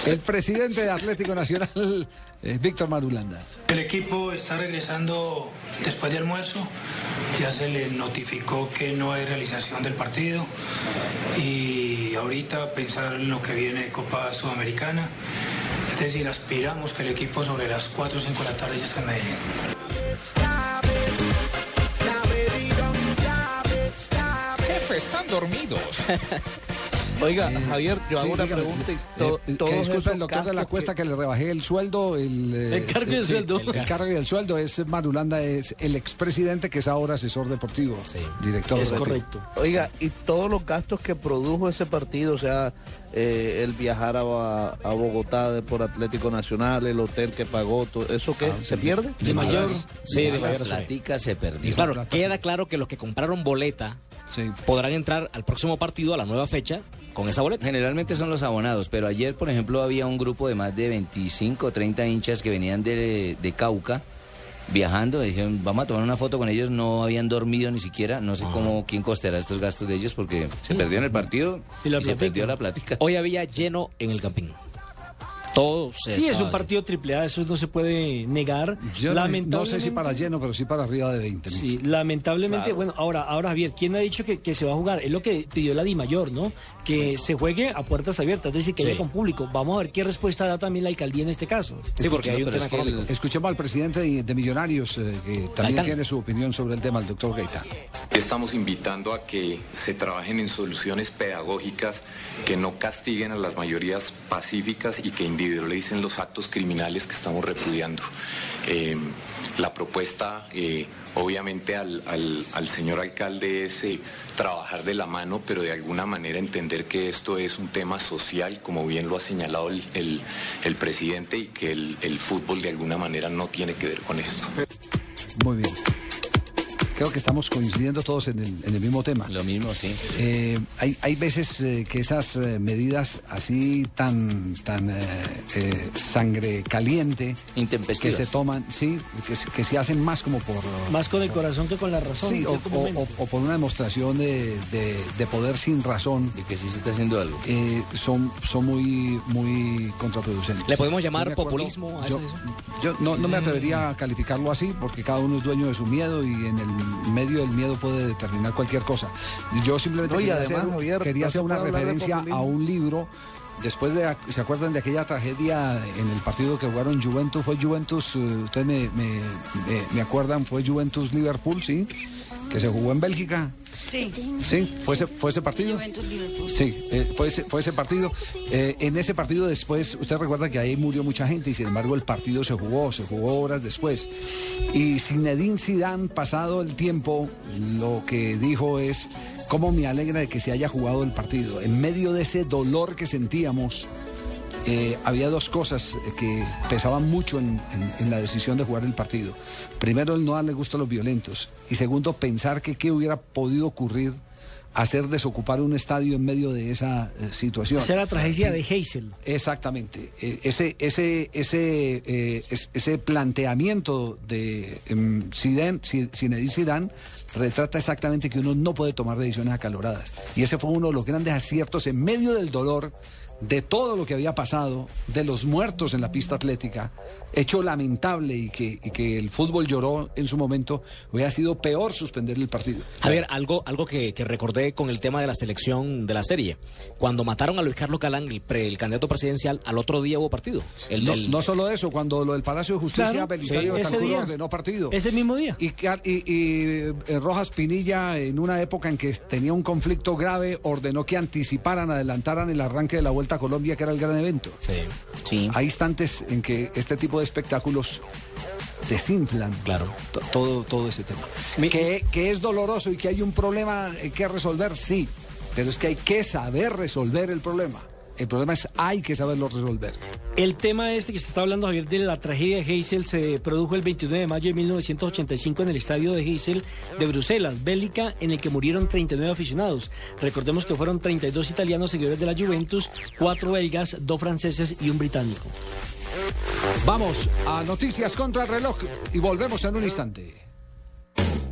El presidente de Atlético Nacional, eh, Víctor Marulanda. El equipo está regresando después de almuerzo. Ya se le notificó que no hay realización del partido. Y ahorita pensar en lo que viene de Copa Sudamericana. Es decir, aspiramos que el equipo sobre las 4 o 5 de la tarde ya esté en Medellín. Jefe, están dormidos. Oiga, Javier, yo hago Sí, una dígame. pregunta y Eh, to- eh, todos que disculpe el doctor de la Cuesta que... le rebajé el sueldo. El, eh, El cargo y el sí, sueldo. El, cargo y el sueldo es Marulanda, es el expresidente que es ahora asesor deportivo, director Es correcto. Oiga, y todos los gastos que produjo ese partido, o sea, eh, el viajar a, a Bogotá de- por Atlético Nacional, el hotel que pagó, todo, ¿eso qué? ¿Se pierde? De mayor. Sí, de mayor. platica se perdió. Y claro, queda claro que los que compraron boleta podrán entrar al próximo partido, a la nueva fecha, con esa boleta. Generalmente son los abonados, pero ayer, por ejemplo, había un grupo de más de 25 o 30 hinchas que venían de, de Cauca viajando. Dijeron, vamos a tomar una foto con ellos. No habían dormido ni siquiera. No sé cómo, quién costeará estos gastos de ellos porque se perdió en el partido y, se perdió la plática. Hoy había lleno en el campín. Todo Sí, es un partido triple A, eso no se puede negar. Yo no- no sé si para lleno, pero sí para arriba de 20 mil. Sí, lamentablemente, Claro. bueno, ahora, ahora Javier, ¿quién ha dicho que, que se va a jugar? Es lo que pidió la DIMAYOR, ¿no? Que se juegue a puertas abiertas, es decir, que Sí. haya con público. Vamos a ver qué respuesta da también la alcaldía en este caso. el- Escuchemos al presidente de, de Millonarios, eh, que también Gaitán. tiene su opinión sobre el tema, el doctor Gaitán. Estamos invitando a que se trabajen en soluciones pedagógicas que no castiguen a las mayorías pacíficas y que individualicen los actos criminales que estamos repudiando. Eh, la propuesta, eh, obviamente, al, al- al señor alcalde es eh, trabajar de la mano, pero de alguna manera entender que esto es un tema social, como bien lo ha señalado el, el- el presidente, y que el, el fútbol de alguna manera no tiene que ver con esto. Muy bien. Creo que estamos coincidiendo todos en el, en el mismo tema. Lo mismo, sí. Eh, hay, hay veces eh, que esas eh, medidas así tan, tan eh, eh, sangre caliente que se toman, sí, que, se- que se hacen más como por... Más con el corazón que con la razón. Sí, o, cierto o- momento. o- o por una demostración de, de- de poder sin razón. De que sí se está haciendo algo. son, son muy, muy contraproducentes. ¿Le podemos llamar populismo a yo, eso? yo no, no me atrevería a calificarlo así porque cada uno es dueño de su miedo y en el medio del miedo puede determinar cualquier cosa. Yo simplemente No, quería, además, hacer, Javier, quería hacer una referencia a un libro. Después de, ¿se acuerdan de aquella tragedia en el partido que jugaron Juventus? Fue Juventus, eh, ustedes me, me, me- me acuerdan, fue Juventus-Liverpool, ¿sí? Que se jugó en Bélgica. Sí. Sí, fue ese, fue ese partido. Sí, eh, fue, ese, fue ese partido. Eh, en ese partido después, usted recuerda que ahí murió mucha gente y sin embargo el partido se jugó, se jugó horas después. Y Zinedine Zidane, pasado el tiempo, lo que dijo es, cómo me alegra de que se haya jugado el partido. En medio de ese dolor que sentíamos, eh, había dos cosas que pesaban mucho en, en- en la decisión de jugar el partido. Primero, el no darle gusto a los violentos. Y segundo, pensar que qué hubiera podido ocurrir hacer desocupar un estadio en medio de esa eh, situación. Esa era la tragedia de Heysel. Exactamente. Eh, ese, ese, ese, eh, es- ese planteamiento de em, Zinedine Zidane retrata exactamente que uno no puede tomar decisiones acaloradas. Y ese fue uno de los grandes aciertos en medio del dolor de todo lo que había pasado, de los muertos en la pista atlética, hecho lamentable y que, y que el fútbol lloró en su momento, hubiera sido peor suspender el partido. Javier, algo, algo que, que recordé con el tema de la selección de la serie. Cuando mataron a Luis Carlos Galán, el, pre- el candidato presidencial, al otro día hubo partido. El, no, solo eso, cuando lo del Palacio de Justicia, Claro, Belisario sí, Betancur ordenó partido. Ese mismo día. Y, y- y, eh, Rojas Pinilla, en una época en que tenía un conflicto grave, ordenó que anticiparan, adelantaran el arranque de la Vuelta a Colombia, que era el gran evento. Hay instantes en que este tipo de espectáculos desinflan claro. todo, todo ese tema. Que, que es doloroso y que hay un problema eh, que resolver, sí, pero es que hay que saber resolver el problema. El problema es hay que saberlo resolver. El tema este que se está hablando, Javier, de la tragedia de Heysel se produjo el 29 de mayo de 1985 en el estadio de Heysel de Bruselas, Bélgica, en el que murieron 39 aficionados. Recordemos que fueron 32 italianos seguidores de la Juventus, cuatro belgas, dos franceses y un británico. Vamos a noticias contra el reloj y volvemos en un instante.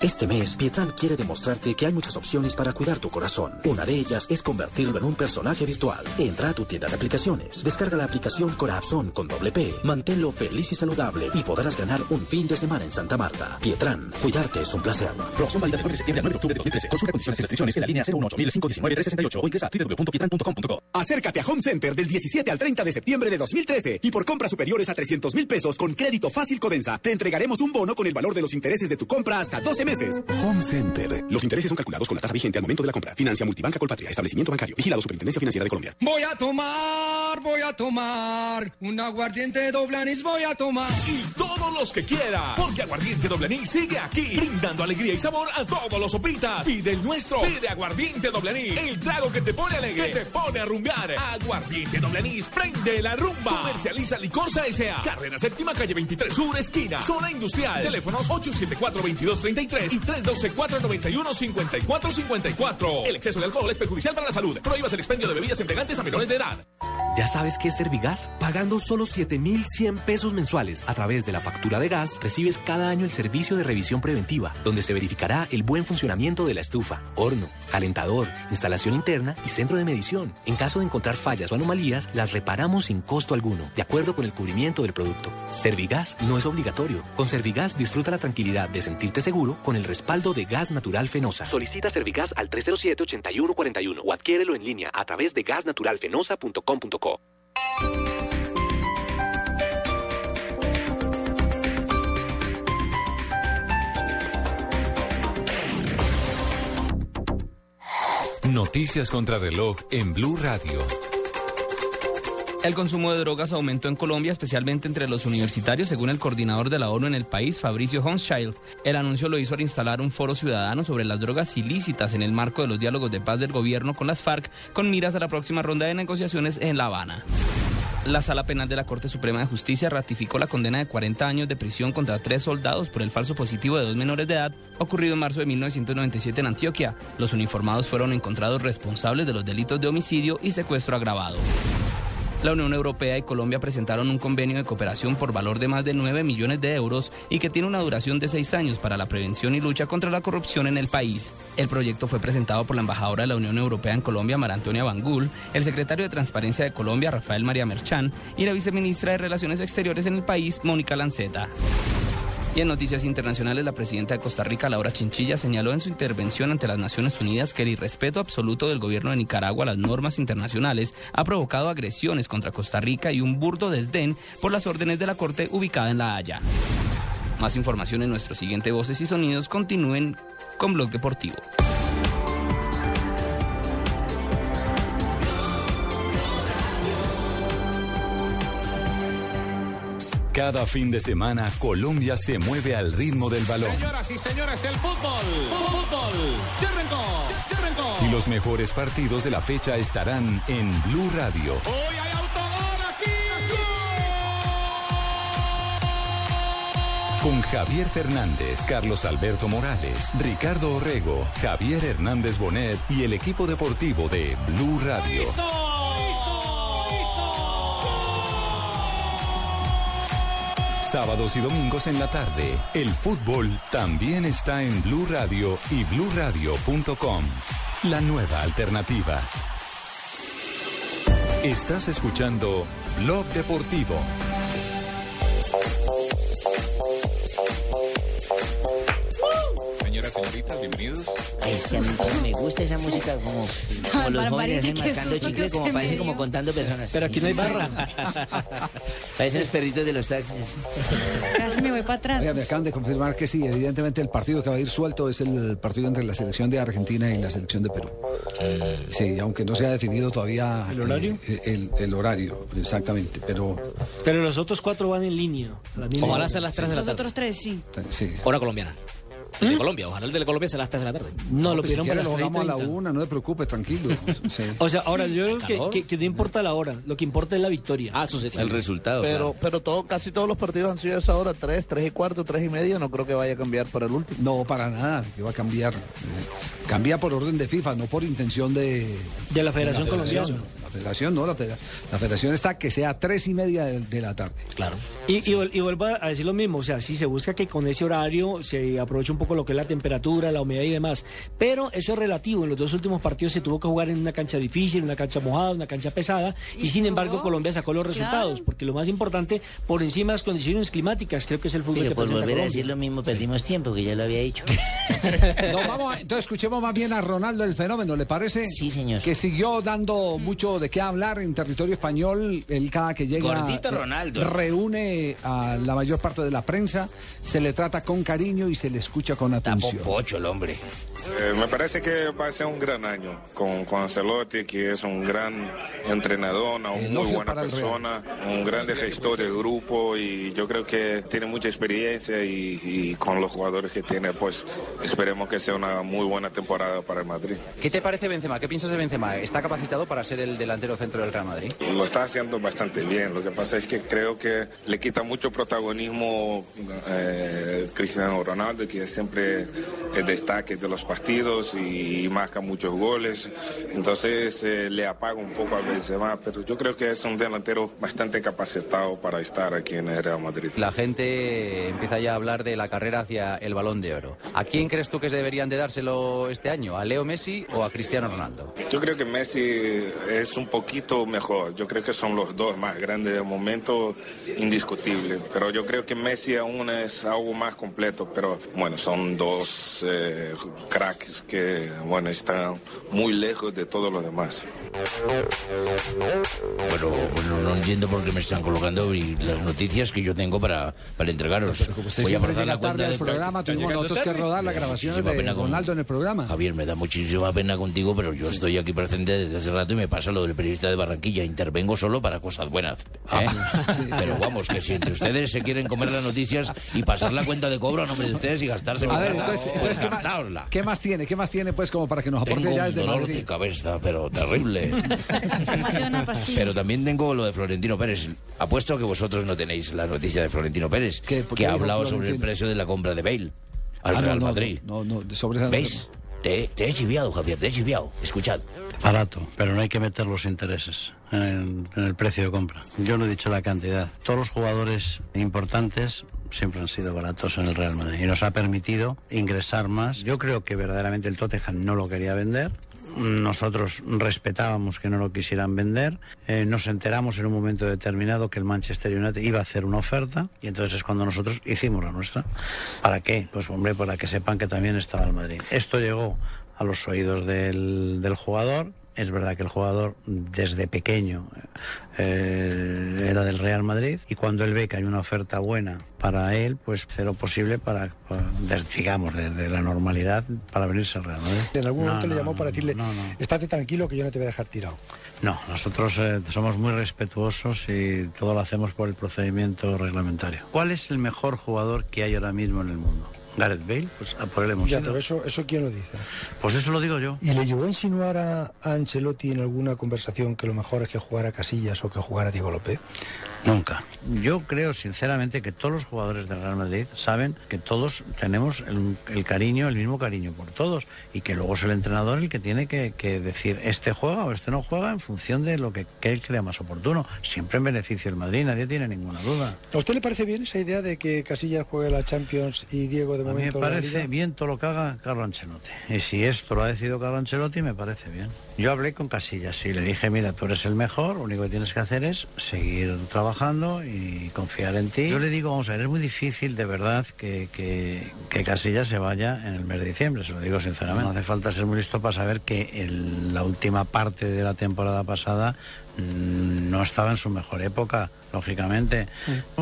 Este mes, Pietran quiere demostrarte que hay muchas opciones para cuidar tu corazón. Una de ellas es convertirlo en un personaje virtual. Entra a tu tienda de aplicaciones, descarga la aplicación Corazón con doble P, manténlo feliz y saludable y podrás ganar un fin de semana en Santa Marta. Pietran, cuidarte es un placer. Promoción válida del 9 de septiembre al 9 de octubre de 2013. Consulta condiciones y restricciones en la línea 018 o ingresa a www.pietran.com.co. Acércate a Home Center del 17 al 30 de septiembre de 2013 y por compras superiores a 300 mil pesos con crédito fácil Codensa, te entregaremos un bono con el valor de los intereses de tu compra hasta 12 meses. Home Center. Los intereses son calculados con la tasa vigente al momento de la compra. Financia Multibanca Colpatria. Establecimiento bancario. Vigilado Superintendencia Financiera de Colombia. Voy a tomar, voy a tomar un aguardiente doble anís, voy a tomar. Y todos los que quiera, porque Aguardiente Doble Anís sigue aquí, brindando alegría y sabor a todos los sopitas. Pide el nuestro, pide Aguardiente Doble Anís, el trago que te pone alegre, que te pone a rumbear. Aguardiente Doble Anís, prende la rumba. Comercializa Licorsa S.A. Carrera Séptima, calle 23 Sur, esquina, zona industrial. Teléfonos 874-2233 y 312-491-5454. El exceso de alcohol es perjudicial para la salud. Prohíbas el expendio de bebidas embriagantes a menores de edad. ¿Ya sabes qué es Servigas? Pagando solo 7,100 pesos mensuales a través de la factura de gas, recibes cada año el servicio de revisión preventiva, donde se verificará el buen funcionamiento de la estufa, horno, calentador, instalación interna y centro de medición. En caso de encontrar fallas o anomalías, las reparamos sin costo alguno, de acuerdo con el cubrimiento del producto. Servigas no es obligatorio. Con Servigas disfruta la tranquilidad de sentirte seguro con el respaldo de gas natural fenosa. Solicita Servigas al 307-8141 o adquiérelo en línea a través de gasnaturalfenosa.com.co. Noticias contra reloj en Blue Radio. El consumo de drogas aumentó en Colombia, especialmente entre los universitarios, según el coordinador de la ONU en el país, Fabricio Honschild. El anuncio lo hizo al instalar un foro ciudadano sobre las drogas ilícitas en el marco de los diálogos de paz del gobierno con las FARC, con miras a la próxima ronda de negociaciones en La Habana. La Sala Penal de la Corte Suprema de Justicia ratificó la condena de 40 años de prisión contra tres soldados por el falso positivo de dos menores de edad ocurrido en marzo de 1997 en Antioquia. Los uniformados fueron encontrados responsables de los delitos de homicidio y secuestro agravado. La Unión Europea y Colombia presentaron un convenio de cooperación por valor de más de 9 millones de euros y que tiene una duración de seis años para la prevención y lucha contra la corrupción en el país. El proyecto fue presentado por la embajadora de la Unión Europea en Colombia, Mara Antonia Bangul, el secretario de Transparencia de Colombia, Rafael María Merchán, y la viceministra de Relaciones Exteriores en el país, Mónica Lanceta. Y en noticias internacionales, la presidenta de Costa Rica, Laura Chinchilla, señaló en su intervención ante las Naciones Unidas que el irrespeto absoluto del gobierno de Nicaragua a las normas internacionales ha provocado agresiones contra Costa Rica y un burdo desdén por las órdenes de la Corte ubicada en La Haya. Más información en nuestro siguiente Voces y Sonidos. Continúen con Blog Deportivo. Cada fin de semana, Colombia se mueve al ritmo del balón. Señoras y señores, el fútbol. Fútbol. Ya arrancó. Y los mejores partidos de la fecha estarán en Blue Radio. Hoy hay autogol aquí. Con Javier Fernández, Carlos Alberto Morales, Ricardo Orrego, Javier Hernández Bonet y el equipo deportivo de Blue Radio. Sábados y domingos en la tarde, el fútbol también está en Blue Radio y bluradio.com. La nueva alternativa. Estás escuchando Blog Deportivo. Señoritas, bienvenidos. Ay, sí, a mí me gusta esa música como, como los jóvenes hacen mascando chicle, que como parece como contando personas. Pero aquí no hay barra. Parecen los perritos de los taxis. Casi me voy para atrás. Oiga, me acaban de confirmar que sí, evidentemente el partido que va a ir suelto es el partido entre la selección de Argentina y la selección de Perú. Sí, aunque no se ha definido todavía ¿El horario? eh, el, el horario, exactamente, pero Pero los otros cuatro van en línea. a la misma Ojalá sean las 3 de la Los tarde. otros tres, sí. sí. Hora colombiana. El de Colombia, ojalá el de Colombia sea a las 3 de la tarde. No, lo pues pidieron para lo las jugamos a la 3:30. una, no se preocupe, tranquilo. Sí. O sea, ahora yo creo que, que- que no importa la hora, lo que importa es la victoria. Ah, eso sí. El resultado. Pero, claro. pero todo, casi todos los partidos han sido a esa hora, 3, 3 y cuarto, 3 y media, no creo que vaya a cambiar para el último. No, para nada, que va a cambiar. Eh, Cambia por orden de FIFA, no por intención de... De la Federación de la Colombiana. federación, federación no, la, federa- la federación está que sea tres y media de, de la tarde. Claro. Y, y, vuel- y vuelvo a decir lo mismo, o sea, sí se busca que con ese horario se aproveche un poco lo que es la temperatura, la humedad y demás, pero eso es relativo, en los dos últimos partidos se tuvo que jugar en una cancha difícil, una cancha mojada, una cancha pesada, y, Y sin jugó. embargo Colombia sacó los Claro. resultados, porque lo más importante, por encima de las condiciones climáticas, creo que es el fútbol Pero que por volver a decir lo mismo, perdimos tiempo, que ya lo había dicho. No, vamos a- entonces escuchemos más bien a Ronaldo el fenómeno, ¿le parece? Sí, señor. Que siguió dando mucho de qué hablar en territorio español. Él cada que llega Gordito Ronaldo. reúne a la mayor parte de la prensa, se le trata con cariño y se le escucha con atención. Pocho el hombre. Eh, me parece que va a ser un gran año con, con Ancelotti, que es un gran entrenador, una muy buena persona, un grande gestor del grupo y yo creo que tiene mucha experiencia y, y con los jugadores que tiene, pues esperemos que sea una muy buena temporada para el Madrid. ¿Qué te parece Benzema? ¿Qué piensas de Benzema? ¿Está capacitado para ser el delantero centro del Real Madrid? Lo está haciendo bastante bien. Lo que pasa es que creo que le quita mucho protagonismo eh, Cristiano Ronaldo, que es siempre el destaque de los partidos y, marca muchos goles. Entonces eh, le apaga un poco a Benzema, pero yo creo que es un delantero bastante capacitado para estar aquí en el Real Madrid. La gente empieza ya a hablar de la carrera hacia el Balón de Oro. ¿A quién crees tú que deberían de dárselo este año? ¿A Leo Messi o a Cristiano Ronaldo? Yo creo que Messi es un poquito mejor. Yo creo que son los dos más grandes del momento, indiscutible. Pero yo creo que Messi aún es algo más completo. Pero bueno, son dos eh, cracks que bueno están muy lejos de todos los demás. Bueno, bueno, no entiendo por qué me están colocando y las noticias que yo tengo para, para entregaros. Voy a pasar la tarde cuenta al de- programa, tuvimos nosotros que rodar la grabación de Ronaldo en el programa. Javier, me da muchísima pena contigo, pero yo estoy aquí presente desde hace rato y me pasa lo del periodista de Barranquilla. Intervengo solo para cosas buenas. ¿eh? pero vamos, que si entre ustedes se quieren comer las noticias y pasar la cuenta de cobro a nombre de ustedes y gastarse A ver, entonces, entonces ¿qué, más, qué más tiene? ¿Qué más tiene, pues, como para que nos aporte Tengo ya un desde dolor Madrid? de cabeza, pero terrible. Pero también tengo lo de Florentino Pérez. Apuesto que vosotros no tenéis la noticia de Florentino Pérez, ¿Qué- que ha hablado sobre el Florentino? precio de la compra de Bale al Ah, no, Real no, Madrid. No, no, no, sobre esa- ¿Veis? Te, te he chiviado, Javier, te he chiviado. Escuchad. Barato, pero no hay que meter los intereses en, el precio de compra. Yo no he dicho la cantidad. Todos los jugadores importantes siempre han sido baratos en el Real Madrid y nos ha permitido ingresar más. Yo creo que verdaderamente el Tottenham no lo quería vender. Nosotros respetábamos que no lo quisieran vender. Eh, nos enteramos en un momento determinado que el Manchester United iba a hacer una oferta y entonces es cuando nosotros hicimos la nuestra. ¿Para qué? Pues hombre, para que sepan que también estaba el Madrid. Esto llegó a los oídos del, del jugador. Es verdad que el jugador desde pequeño eh, era del Real Madrid y cuando él ve que hay una oferta buena para él, pues hace lo posible para, para, des- digamos, desde la normalidad para venirse al Real Madrid. En algún No, momento le no, llamó para decirle, no, no. estate tranquilo que yo no te voy a dejar tirado. No, nosotros eh, somos muy respetuosos y todo lo hacemos por el procedimiento reglamentario. ¿Cuál es el mejor jugador que hay ahora mismo en el mundo? Gareth Bale, pues a por él hemos Ya, ido. pero eso, eso quién lo dice. Pues eso lo digo yo. ¿Y le llegó a insinuar a, a Ancelotti en alguna conversación que lo mejor es que jugara Casillas o que jugara Diego López? Nunca. Yo creo sinceramente que todos los jugadores del Real Madrid saben que todos tenemos el, el cariño, el mismo cariño por todos y que luego es el entrenador el que tiene que, que decir este juega o este no juega en función de lo que, que él crea más oportuno. Siempre en beneficio del Madrid, nadie tiene ninguna duda. ¿A usted le parece bien esa idea de que Casillas juegue la Champions y Diego de A mí me momento la parece Liga? bien todo lo que haga Carlo Ancelotti. Y si esto lo ha decidido Carlo Ancelotti, me parece bien. Yo hablé con Casillas y le dije, mira, tú eres el mejor, lo único que tienes que hacer es seguir trabajando y confiar en ti. Yo le digo, vamos a ver, es muy difícil de verdad que, que, que Casillas se vaya en el mes de diciembre, se lo digo sinceramente. No hace falta ser muy listo para saber que el- la última parte de la temporada pasada mm, no estaba en su mejor época, lógicamente.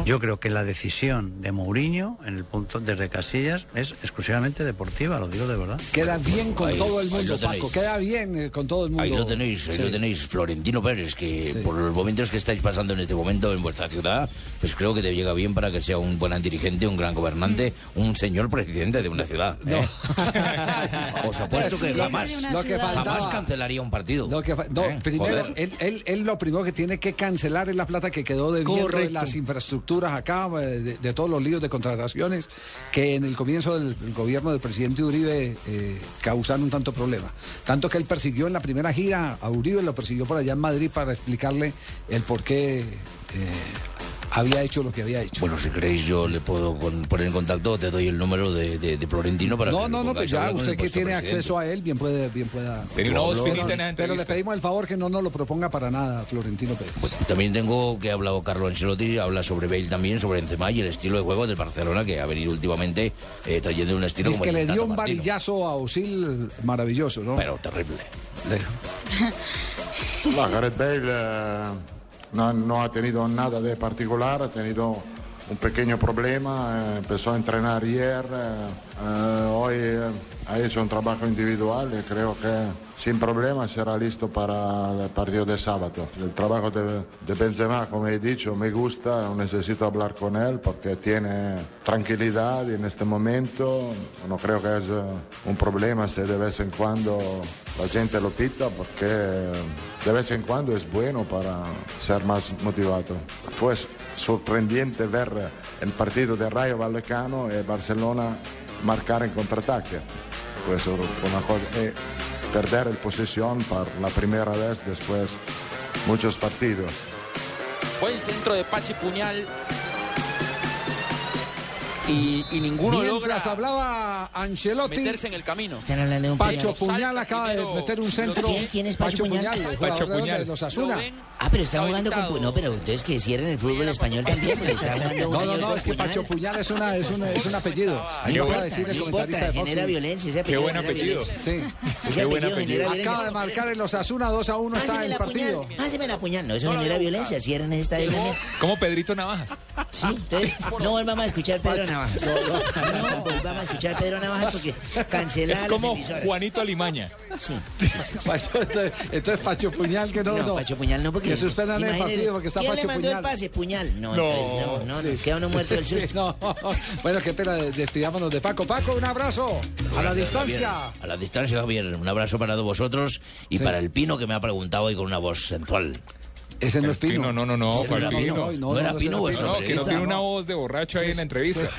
Yo creo que la decisión de Mourinho en el punto desde Casillas es exclusivamente deportiva, lo digo de verdad. Queda bien con ahí- todo el mundo. Paco. Queda bien eh, con todo el mundo. Ahí lo tenéis, ahí Sí. lo tenéis, Florentino Pérez, que por los momentos que estáis pasando en este momento en vuestra ciudad, pues creo que te llega bien para que sea un buen dirigente, un gran gobernante, un señor presidente de una ciudad. ¿eh? Os apuesto que jamás, lo que jamás cancelaría un partido. Lo que no, ¿Eh? primero, él, él, él lo primero que tiene que cancelar es la plata que quedó debiendo de Correcto. las infraestructuras acá, eh, de, de todos los líos de contrataciones que en el comienzo del el gobierno del presidente Uribe eh, causaron tanto problema. Tanto que él persiguió en la primera gira a Uribe, lo persiguió por allá en Madrid para explicarle el por qué eh, había hecho lo que había hecho. Bueno, si queréis yo le puedo poner en contacto, te doy el número de, de- de Florentino para No, que no, no, pongáis pues ya usted que tiene presidente. acceso a él, bien puede, bien pueda. Voz No, no, la Pero le pedimos el favor que no nos lo proponga para nada, Florentino Pérez. Pues también tengo que ha hablado Carlo Ancelotti, habla sobre Bale también, sobre Benzema y el estilo de juego del Barcelona que ha venido últimamente eh, trayendo un estilo Es como que el le dio un Martino. varillazo a Osil maravilloso, ¿no? Pero terrible. No, Gareth Bale eh, no, ha tenido nada de particular, ha tenido un pequeño problema, eh, empezó a entrenar ayer, eh, eh, hoy ha hecho un trabajo individual y creo que sin problema será listo para el partido de sábado. El trabajo de, Benzema, como he dicho, me gusta, necesito hablar con él porque tiene tranquilidad en este momento no creo que es eh, un problema si de vez en cuando la gente lo pita porque de vez en cuando es bueno para ser más motivado. Fue sorprendente ver el partido de Rayo Vallecano y Barcelona marcar en contraataque. Pues una cosa, eh, perder el posesión por la primera vez después muchos partidos. Centro de Pachi Puñal. Y, y ninguno Mientras logra hablaba Ancelotti, meterse en el camino. Están hablando de un Pacho. Puñal acaba de meter un centro. ¿Quién- quién es Pacho Puñal? el Pacho Puñal. de los Asuna. Ah, pero está jugando con... No, pero ustedes que cierren el fútbol español también, porque está jugando No, no, no, es que Puñal. Pacho Puñal es, una, es, una, es un apellido. Ahí Qué lo de decir el comentarista de Fox. genera violencia, ese apellido Qué buen apellido. Sí. Qué buen apellido Acaba de marcar en los Asuna 2 a 1 está Páseme el partido. puñal, páseme la puñal. No, eso genera violencia, cierren ese estadio. Como Pedrito Navajas. Sí, entonces no volvamos a escuchar Pedro Navajas. No volvamos a escuchar Pedro Navajas porque cancela Es como. Juanito Alimaña. Sí. Pacho, entonces, entonces Pacho Puñal que no, No, no. Pacho Puñal no, porque... Que suspendan el imagínese, partido porque está ¿quién Pacho le mandó Puñal. el pase? Puñal. No, No. entonces no, no, no, queda uno muerto del susto. No, bueno, qué pena, despidámonos de Paco. Paco, un abrazo. A la distancia. Javier. A la distancia, Javier. Un abrazo para todos vosotros y para el Pino que me ha preguntado hoy con una voz sensual. Ese no es Pino. Pino. No, no, no, Ese ¿cuál era Pino? No, no, era no, Pino ese No, que no tiene una voz de borracho ahí en la entrevista.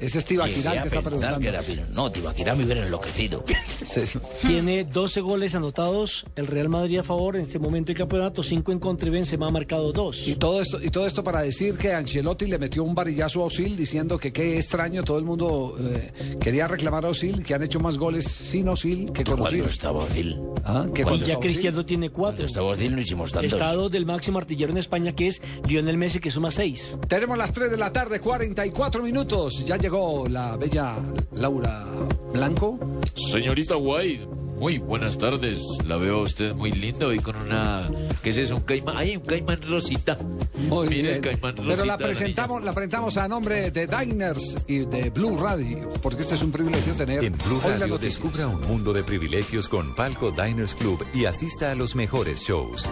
Ese es Tibaquirá que está preguntando. que era. No, Tibaquirá me hubiera enloquecido. Tiene 12 goles anotados el Real Madrid a favor en este momento del campeonato, 5 en contra y Benzema ha marcado 2. Y todo esto, y todo esto para decir que Ancelotti le metió un varillazo a Osil diciendo que qué extraño, todo el mundo eh, quería reclamar a Osil, que han hecho más goles sin Osil que con Osil. Cuando estaba Ozil. Ah, Y cuando ya Cristiano tiene 4. Estaba Ozil, no hicimos tantos. Estado del máximo artillero en España que es Lionel Messi que suma 6. Tenemos las 3 de la tarde, 44 minutos. Ya llegó la bella Laura Blanco. Señorita White, muy buenas tardes. La veo a usted muy linda hoy con una... ¿Qué es eso? Un caimán. ¡Ay, un caimán rosita! Muy Mire bien. el caimán Pero rosita. la presentamos, la presentamos a nombre de Diners y de Blue Radio, porque este es un privilegio tener En Blue hoy la Radio descubra un mundo de privilegios con Palco Diners Club y asista a los mejores shows.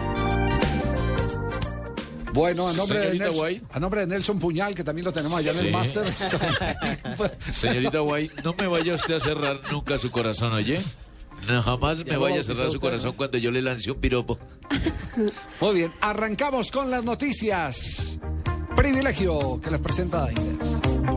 Bueno, a nombre, de Nelson, a nombre de Nelson Puñal, que también lo tenemos allá en Sí. el máster. Señorita White, no me vaya usted a cerrar nunca su corazón, ¿oye? No, jamás me vaya a cerrar su usted, corazón cuando yo le lance un piropo. Muy bien, arrancamos con las noticias. Privilegio que les presenta Diners.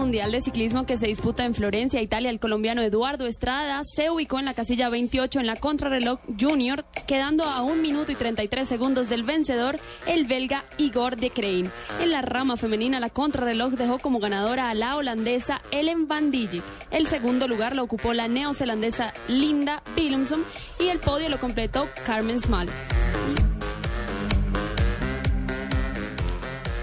Mundial de Ciclismo que se disputa en Florencia, Italia, el colombiano Eduardo Estrada se ubicó en la casilla 28 en la contrarreloj junior, quedando a 1 minuto y 33 segundos del vencedor, el belga Igor de Crane. En la rama femenina, la contrarreloj dejó como ganadora a la holandesa Ellen van Dijk. El segundo lugar lo ocupó la neozelandesa Linda Willumsen y el podio lo completó Carmen Small.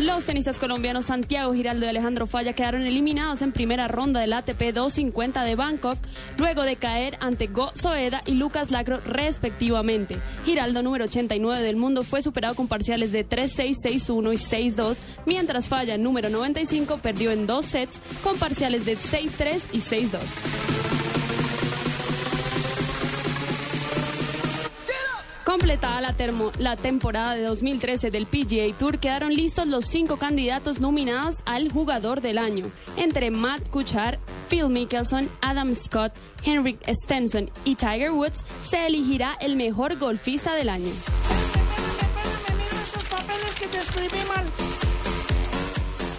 Los tenistas colombianos Santiago Giraldo y Alejandro Falla quedaron eliminados en primera ronda del ATP 250 de Bangkok, luego de caer ante Go Soeda y Lucas Lacro respectivamente. Giraldo, número 89 del mundo, fue superado con parciales de 3-6, 6-1 y 6-2, mientras Falla, número 95, perdió en dos sets con parciales de 6-3 y 6-2. Completada la, termo- la temporada de 2013 del PGA Tour, quedaron listos los cinco candidatos nominados al jugador del año. Entre Matt Kuchar, Phil Mickelson, Adam Scott, Henrik Stenson y Tiger Woods, se elegirá el mejor golfista del año.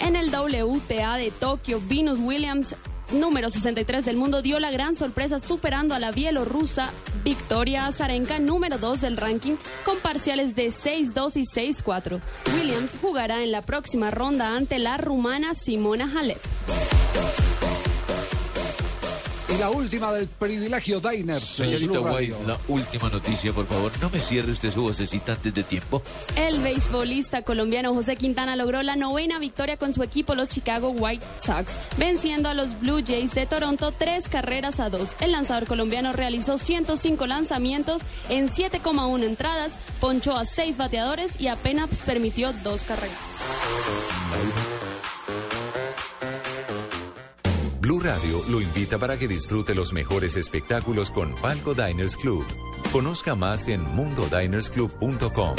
En el WTA de Tokio, Venus Williams, número 63 del mundo, dio la gran sorpresa superando a la bielorrusa Victoria Azarenka, número 2 del ranking, con parciales de 6-2 y 6-4. Williams jugará en la próxima ronda ante la rumana Simona Halep. Y la última del privilegio Diners. Señorita White, la última noticia, por favor. No me cierre usted su vocecita antes de tiempo. El beisbolista colombiano José Quintana logró la novena victoria con su equipo, los Chicago White Sox, venciendo a los Blue Jays de Toronto tres carreras a dos. El lanzador colombiano realizó 105 lanzamientos en 7,1 entradas, ponchó a seis bateadores y apenas permitió dos carreras. Blue Radio lo invita para que disfrute los mejores espectáculos con Palco Diners Club. Conozca más en mundodinersclub.com.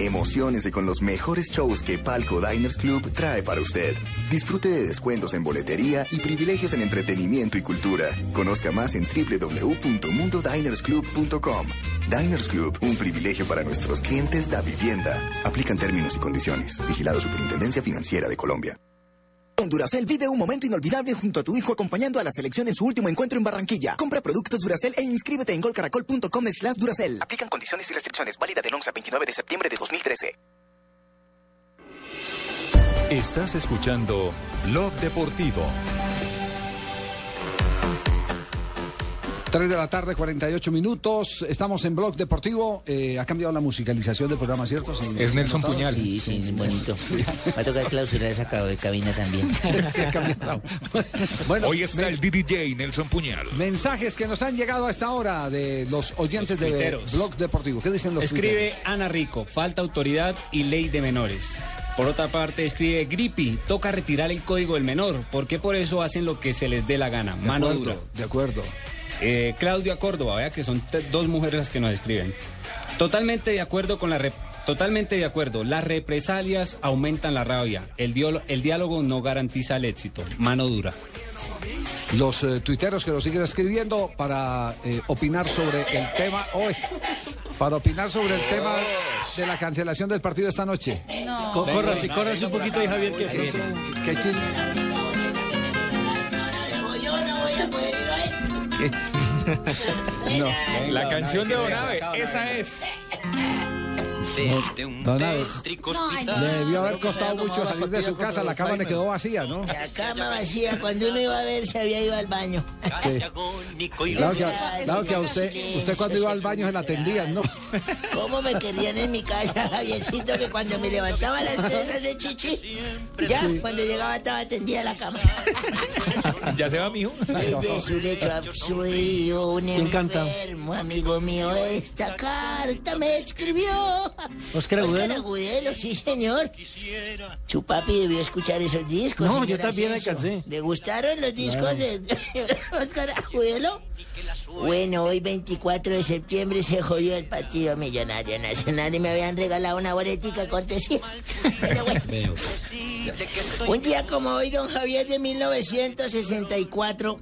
Emociones con los mejores shows que Palco Diners Club trae para usted. Disfrute de descuentos en boletería y privilegios en entretenimiento y cultura. Conozca más en www.mundodinersclub.com. Diners Club, un privilegio para nuestros clientes da vivienda. Aplican términos y condiciones. Vigilado Superintendencia Financiera de Colombia. Con Duracel vive un momento inolvidable junto a tu hijo acompañando a la selección en su último encuentro en Barranquilla. Compra productos Duracel e inscríbete en golcaracol.com slash Duracel. Aplican condiciones y restricciones. Válida del 11 al 29 de septiembre de 2013. Estás escuchando Blog Deportivo. 3 de la tarde, 48 minutos. Estamos en Blog Deportivo. Eh, ha cambiado la musicalización del programa, ¿cierto? Sí, Es Nelson ¿notado? Puñal. Sí, sí, bonito. Va a tocar clausurar esa ca- cabina también. Se ha cambiado. Bueno, Hoy está el DJ Nelson Puñal. Mensajes que nos han llegado a esta hora de los oyentes de. Blog Deportivo. ¿Qué dicen los Escribe? Ana Rico, falta autoridad y ley de menores. Por otra parte, escribe Grippy, toca retirar el código del menor, porque por eso hacen lo que se les dé la gana. De Mano acuerdo, dura. de acuerdo. Eh, Claudia Córdoba, vea que son dos mujeres las que nos escriben. Totalmente de acuerdo con la rep- totalmente de acuerdo. Las represalias aumentan la rabia. El, diolo- el diálogo no garantiza el éxito. Mano dura. Los eh, tuiteros que nos siguen escribiendo para eh, opinar sobre el tema hoy. Para opinar sobre el tema de la cancelación del partido esta noche. No. Córrase, córrase un poquito ahí, Javier, que ¿Qué, qué chis- Yo no. La canción de Donave, esa es. Don Abe, le debió haber costado mucho salir de su casa, la cama le quedó vacía, ¿no? La cama vacía, cuando uno iba a ver se había ido al baño. Sí. Claro que, a- claro que a usted, usted cuando iba al baño se la atendían, ¿no? ¿Cómo me querían en mi casa, Javiercito? Que cuando me levantaba a las tres de chichi, ya cuando llegaba estaba tendida la cama. Ya se va, mijo. Desde su lecho absurdo, un enfermo amigo mío, esta carta me escribió. Oscar Agudelo. Agudelo, sí, señor. Su papi debió escuchar esos discos. No, yo también alcancé. ¿Le gustaron los discos Claro. de Oscar Agudelo? Bueno, hoy 24 de septiembre se jodió el partido Millonario Nacional y me habían regalado una boletica cortesía. Pero bueno. Un día como hoy, don Javier, de 1964,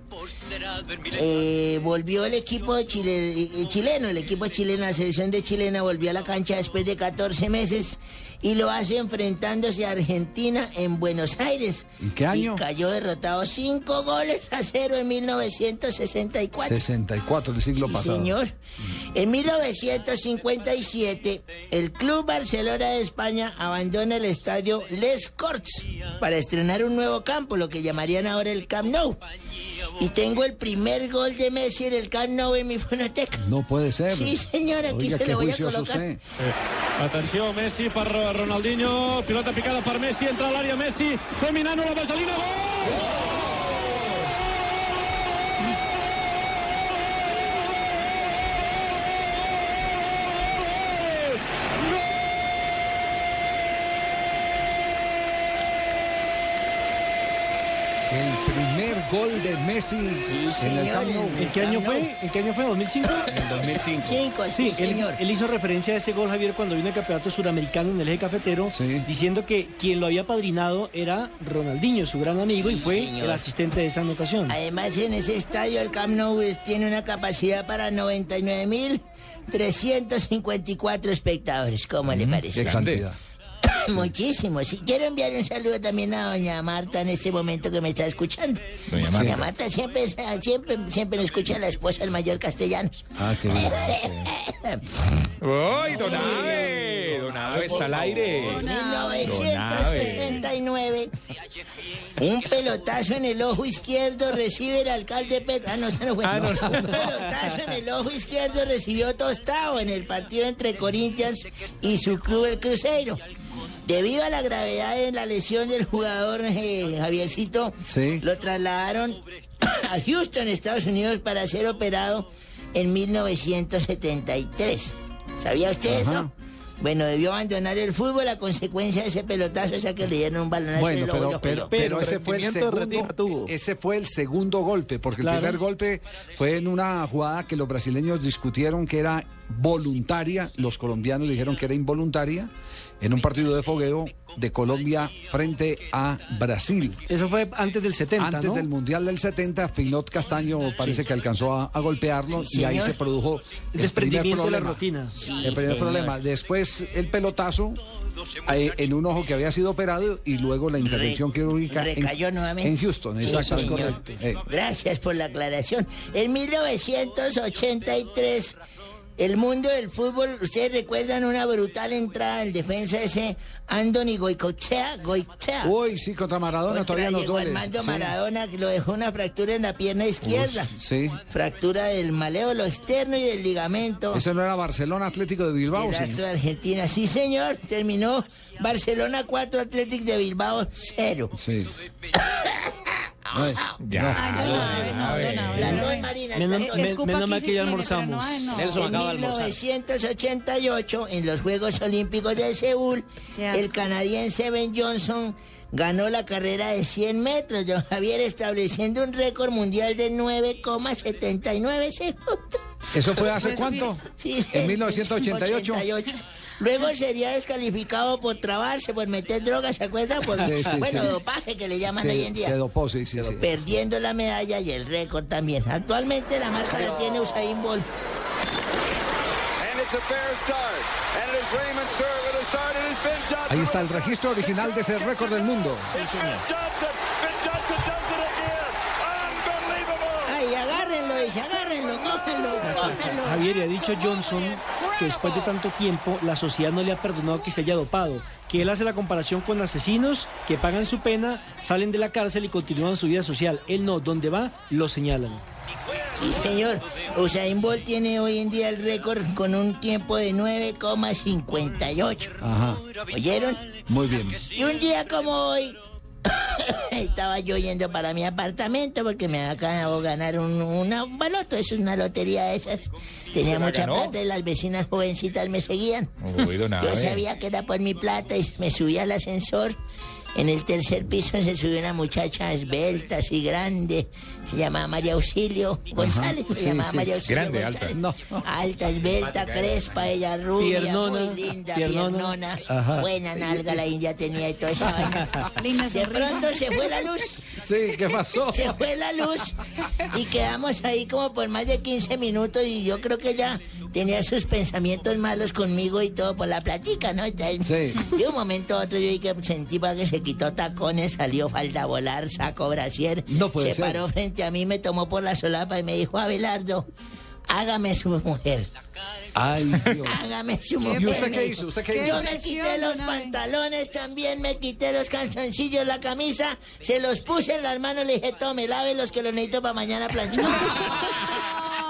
eh, volvió el equipo de Chile, eh, chileno, el equipo chileno, la selección de chilena volvió a la cancha después de 14 meses y lo hace enfrentándose a Argentina en Buenos Aires. ¿En qué año? Y cayó derrotado 5 goles a 0 en 1964. 64 del siglo Sí, pasado. señor. En 1957, el Club Barcelona de España abandona el estadio Les Corts para estrenar un nuevo campo, lo que llamarían ahora el Camp Nou. Y tengo el primer gol de Messi en el Camp Nou en mi fonoteca. No puede ser. Sí, señor, aquí Oiga, se qué lo voy a colocar. usted. Atenció, Messi per Ronaldinho, pilota picada per Messi, entra a l'àrea Messi, Seminano, la vaselina, gol! Gol de Messi en el. ¿En qué año fue? ¿En qué año fue? ¿2005? En 2005. Cinco, Sí, sí, él, señor. él hizo referencia a ese gol, Javier, cuando vino el campeonato suramericano en el eje cafetero, diciendo que quien lo había padrinado era Ronaldinho, su gran amigo, y fue señor. el asistente de esta anotación. Además, en ese estadio, el Camp Nou tiene una capacidad para 99.354 espectadores. ¿Cómo le parece? Qué cantidad. Muchísimo. Si quiero enviar un saludo también a doña Marta en este momento que me está escuchando. Doña Marta. Doña Marta siempre, siempre, siempre me escucha a la esposa del mayor castellanos. Ah, qué bien. ¡Uy, don Ave! Don Ave está al aire. En 1969, un pelotazo en el ojo izquierdo recibe el alcalde Petra. Ah, no, ese no fue. Ah, no, no. Un pelotazo en el ojo izquierdo recibió Tostado en el partido entre Corinthians y su club, el Cruzeiro. Debido a la gravedad de la lesión del jugador eh, Javiercito, Sí. lo trasladaron a Houston, Estados Unidos, para ser operado en 1973. ¿Sabía usted Ajá. eso? Bueno, debió abandonar el fútbol a consecuencia de ese pelotazo, o sea que le dieron un balonazo Bueno, en el pero, pero, pero ese fue el segundo, ese fue el segundo golpe, porque Claro. el primer golpe fue en una jugada que los brasileños discutieron que era voluntaria, los colombianos dijeron que era involuntaria, en un partido de fogueo de Colombia frente a Brasil. Eso fue antes del 70, Antes ¿no? del Mundial del 70, Finot Castaño parece que alcanzó a, a golpearlo Sí, y ahí se produjo El el primer de la problema. rutina. el primer señor. problema. Después el pelotazo eh, en un ojo que había sido operado y luego la intervención quirúrgica en, recayó nuevamente. en Houston. Exactamente. Eh, Gracias por la aclaración. En 1983, el mundo del fútbol, ustedes recuerdan una brutal entrada del defensa ese Anthony Goicochea, Goicochea. Uy, sí, contra Maradona Contra todavía nos Diego duele. Armando Sí. Maradona, que lo dejó una fractura en la pierna izquierda. Sí. Fractura del maléolo externo y del ligamento. Eso no era Barcelona Atlético de Bilbao, El de Argentina, sí señor, terminó Barcelona 4, Athletic de Bilbao 0. Sí. Ya. Ay, no, Las dos, Menos- las dos. mal que ya almorzamos. no, ay, no. Nelson En acaba de almorzar. 1988, en los Juegos Olímpicos de Seúl, el canadiense Ben Johnson ganó la carrera de 100 metros, don Javier, estableciendo un récord mundial de 9,79 segundos. ¿Eso fue hace Pues, cuánto? Sí, En 1988. 88. Luego sería descalificado por trabarse, por meter drogas, ¿se acuerdan? Por, Sí, sí, bueno, sí. dopaje que le llaman hoy en día. Se dopó, sí, sí, sí. Perdiendo la medalla y el récord también. Actualmente la marca la tiene Usain Bolt. And it's a fair start. And it is Raymond Kerr with a start. It is Ben Johnson. Ahí está el registro original de ese récord del mundo. It's Ben Johnson. Ben Johnson does it again. Unbelievable. Ay, agárrenlo, dice, agárrenlo, cójanlo, cójanlo. Javier, y ha dicho Johnson que después de tanto tiempo la sociedad no le ha perdonado que se haya dopado, que él hace la comparación con asesinos que pagan su pena, salen de la cárcel y continúan su vida social. Él no, donde va, lo señalan. Sí, señor. Usain Bolt tiene hoy en día el récord con un tiempo de 9,58. Ajá. ¿Oyeron? Muy bien. Y un día como hoy, estaba yo yendo para mi apartamento porque me acabo de ganar un, una, un baloto, es una lotería de esas. Tenía ¿Se la mucha ganó? plata y las vecinas jovencitas me seguían. Uy, Yo sabía que era por mi plata y me subí al ascensor. En el tercer piso se subió una muchacha esbelta, así grande. Se llamaba María Auxilio González. se sí, llamaba sí. María Auxilio Grande, alta. González. Alta, esbelta, crespa, ella rubia, Piernona, muy linda, piernona. piernona. Buena nalga la india tenía y toda esa vaina. Linda De pronto se fue la luz. Sí, ¿qué pasó? Se fue la luz y quedamos ahí como por más de 15 minutos y yo creo que ella tenía sus pensamientos malos conmigo y todo por la platica, ¿no? Entonces, Sí. De un momento a otro yo vi que sentí para que se quitó tacones, salió falda a volar, sacó brasier, No puede se ser. paró frente a mí, me tomó por la solapa y me dijo, Abelardo, hágame su mujer. Ay, Dios. Hágame su mujer. ¿Y usted qué hizo? ¿Usted qué ¿Qué hizo? Yo me quité los pantalones también, me quité los calzoncillos, la camisa, se los puse en las manos, le dije, tome, lave los que los necesito para mañana planchar.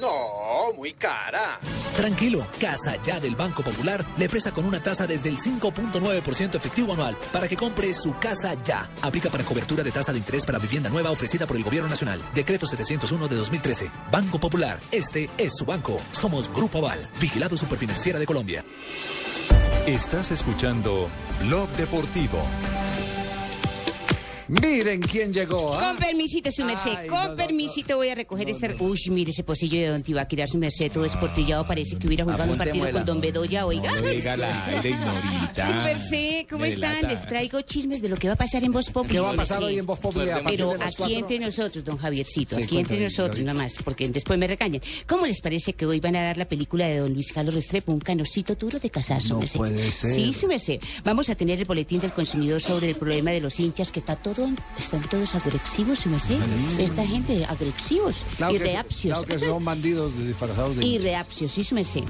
No, muy cara. Tranquilo, Casa Ya del Banco Popular le presta con una tasa desde el 5.9% efectivo anual para que compre su casa ya. Aplica para cobertura de tasa de interés para vivienda nueva ofrecida por el Gobierno Nacional. Decreto 701 de 2013. Banco Popular. Este es su banco. Somos Grupo Aval, vigilado superfinanciera de Colombia. Estás escuchando Blog Deportivo. Miren quién llegó. ¿ah? Con permisito, su merced. Ay, Con no, no, permisito voy a recoger este... Uy, mire ese pocillo de Don Tibaquira, su merced, todo esportillado. Parece que hubiera jugado un partido con Don Bedoya, oiga. Aire, Ignorita. Su merced, ¿cómo Me están? Les traigo chismes de lo que va a pasar en Voz Populi. ¿Qué va a pasar hoy en Voz Populi Pero aquí cuatro? entre nosotros, don Javiercito, Sí, aquí entre nosotros Gabriel. nomás, porque después me recañan. ¿Cómo les parece que hoy van a dar la película de don Luis Carlos Restrepo, un canocito duro de casar, su No merced? puede ser. Sí, su merced. Vamos a tener el boletín del consumidor sobre el problema de los hinchas, que está todo, están todos agresivos, su merced. Esta gente, agresivos Claro y reapcios. claro que son bandidos disfrazados de Y reapcios, sí, su merced.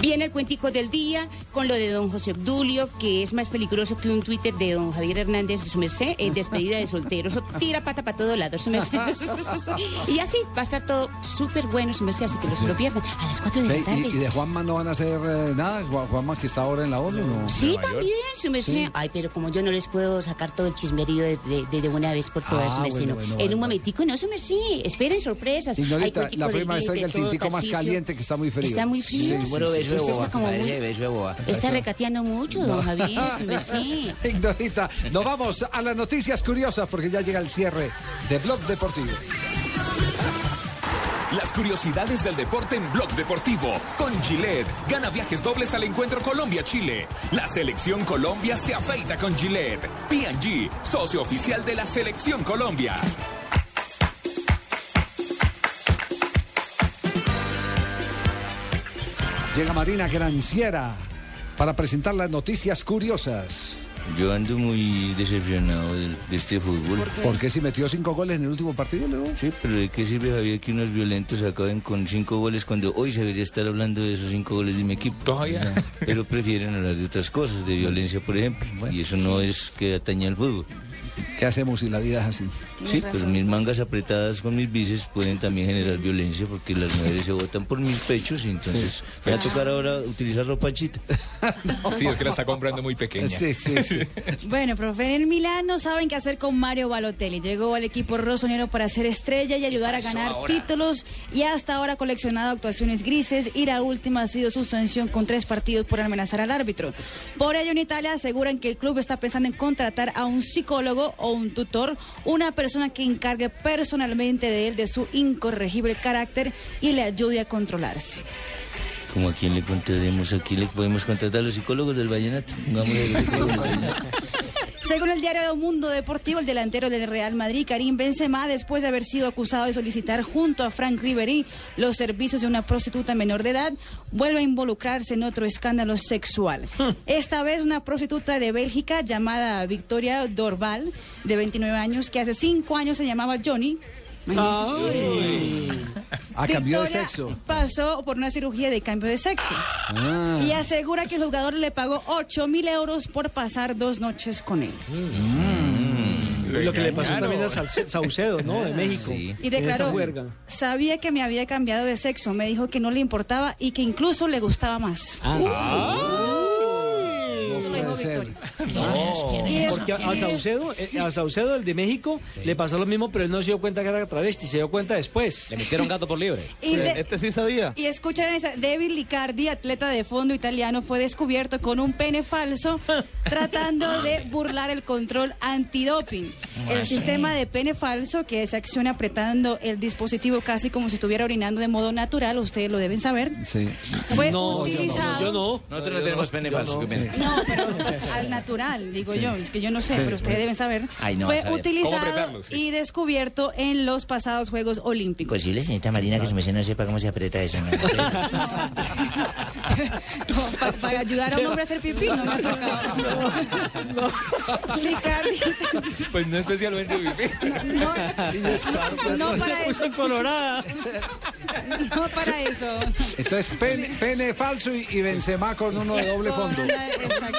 Viene el cuentico del día con lo de don José Obdulio, que es más peligroso que un Twitter de don Javier Hernández, su merced, en despedida de soltero. Eso tira pata para todos lados, su merced. y así va a estar todo súper bueno, su merced, así que no se lo pierdan. A las 4 de la tarde. ¿Y, y de Juanma no van a hacer eh, nada? Ju- Juanma que está ahora en la ONU, ¿no? Sí, también, su merced. Sí. Ay, pero como yo no les puedo sacar todo el chismerío de, de- de- de una vez por todas, Ah, su merced, bueno, no. bueno, en bueno, un momentico, no, su merced. Esperen sorpresas. Cuentico la prima de el tintico más caliente que está muy frío. Está muy frío. Sí, sí, Bueno, sí, beso sí. de Usted boba, está boba. Está recateando mucho, don Javier, su merced. Ignorita, nos vamos a las noticias curiosas porque ya llega el cierre de Blog Deportivo. Las curiosidades del deporte en Blog Deportivo. Con Gillette. Gana viajes dobles al encuentro Colombia-Chile. La selección Colombia se afeita con Gillette. P&G, socio oficial de la selección Colombia. Llega Marina Granciera para presentar las noticias curiosas. Yo ando muy decepcionado de, este fútbol. ¿Por qué si metió cinco goles en el último partido, Leo? Sí, pero ¿de qué sirve, Javier, que unos violentos acaben con cinco goles cuando hoy se debería estar hablando de esos cinco goles de mi equipo? Todavía. Pero prefieren hablar de otras cosas, de violencia, por ejemplo. y eso no es que atañe al fútbol. ¿Qué hacemos si la vida es así? Sí, pero mis mangas apretadas con mis bíceps pueden también generar violencia porque las mujeres se botan por mis pechos y entonces me va a tocar ahora utilizar ropa chita. Sí, es que la está comprando muy pequeña. Sí, sí, sí. Bueno, profe, en Milán no saben qué hacer con Mario Balotelli. Llegó al equipo rosonero para ser estrella y ayudar a ganar títulos y hasta ahora ha coleccionado actuaciones grises y la última ha sido su sanción con tres partidos por amenazar al árbitro. Por ello en Italia aseguran que el club está pensando en contratar a un psicólogo o un tutor, una persona que encargue personalmente de él de su incorregible carácter y le ayude a controlarse. Como a quién le contrataremos, aquí le podemos contratar a los psicólogos del vallenato. Pongámosle a Según el diario Mundo Deportivo, el delantero del Real Madrid, Karim Benzema, después de haber sido acusado de solicitar junto a Frank Ribery los servicios de una prostituta menor de edad, vuelve a involucrarse en otro escándalo sexual. Esta vez una prostituta de Bélgica llamada Victoria Dorval, de 29 años, que hace cinco años se llamaba Johnny. Ah, cambió de Victoria sexo. Pasó por una cirugía de cambio de sexo. Ah. Y asegura que el jugador le pagó 8 mil euros por pasar dos noches con él. Lo que le pasó también a Saucedo, ¿no? De México. Y En esa declaró, sabía que me había cambiado de sexo, me dijo que no le importaba y que incluso le gustaba más. Eso lo puede ser. Y es- Porque a, Saucedo, eh, a Saucedo, el de México, le pasó lo mismo, pero él no se dio cuenta que era travesti, se dio cuenta después. Le metieron gato por libre. Y de- Este sí sabía. Y escuchan esa, David Licardi, atleta de fondo italiano, fue descubierto con un pene falso tratando de burlar el control antidoping. El sistema de pene falso que se acciona apretando el dispositivo casi como si estuviera orinando de modo natural, ustedes lo deben saber, Sí. fue No, yo no, utilizado... yo no. Nosotros no tenemos pene falso. No, pero al natural, digo yo, es que yo no sé, Sí. pero ustedes deben saber. Ay, no, fue a saber. ¿Cómo utilizado? Sí. y descubierto en los pasados Juegos Olímpicos. Posible, señorita Marina, que su merced no sepa cómo se aprieta eso. ¿no? No, pa- para ayudar a un hombre a hacer pipí no me ha tocado. Pues no especialmente pipí. no para Se puso eso. colorada. No para eso. Entonces, pene, pene falso y, y Benzema con uno de doble fondo. Exactamente.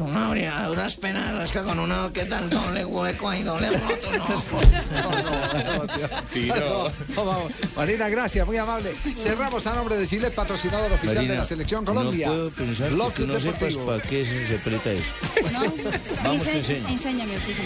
Una brigada, unas penas, es que con una que tal doble hueco y doble roto, no. Tiro. No, vamos. Marina, gracias, muy amable. Cerramos a nombre de Chile, patrocinador oficial de la Selección Colombia. No puedo pensar que tú no sepas para qué se aprieta eso. ¿No? Vamos, te Ense- enseño. Enséñame, sí, sí.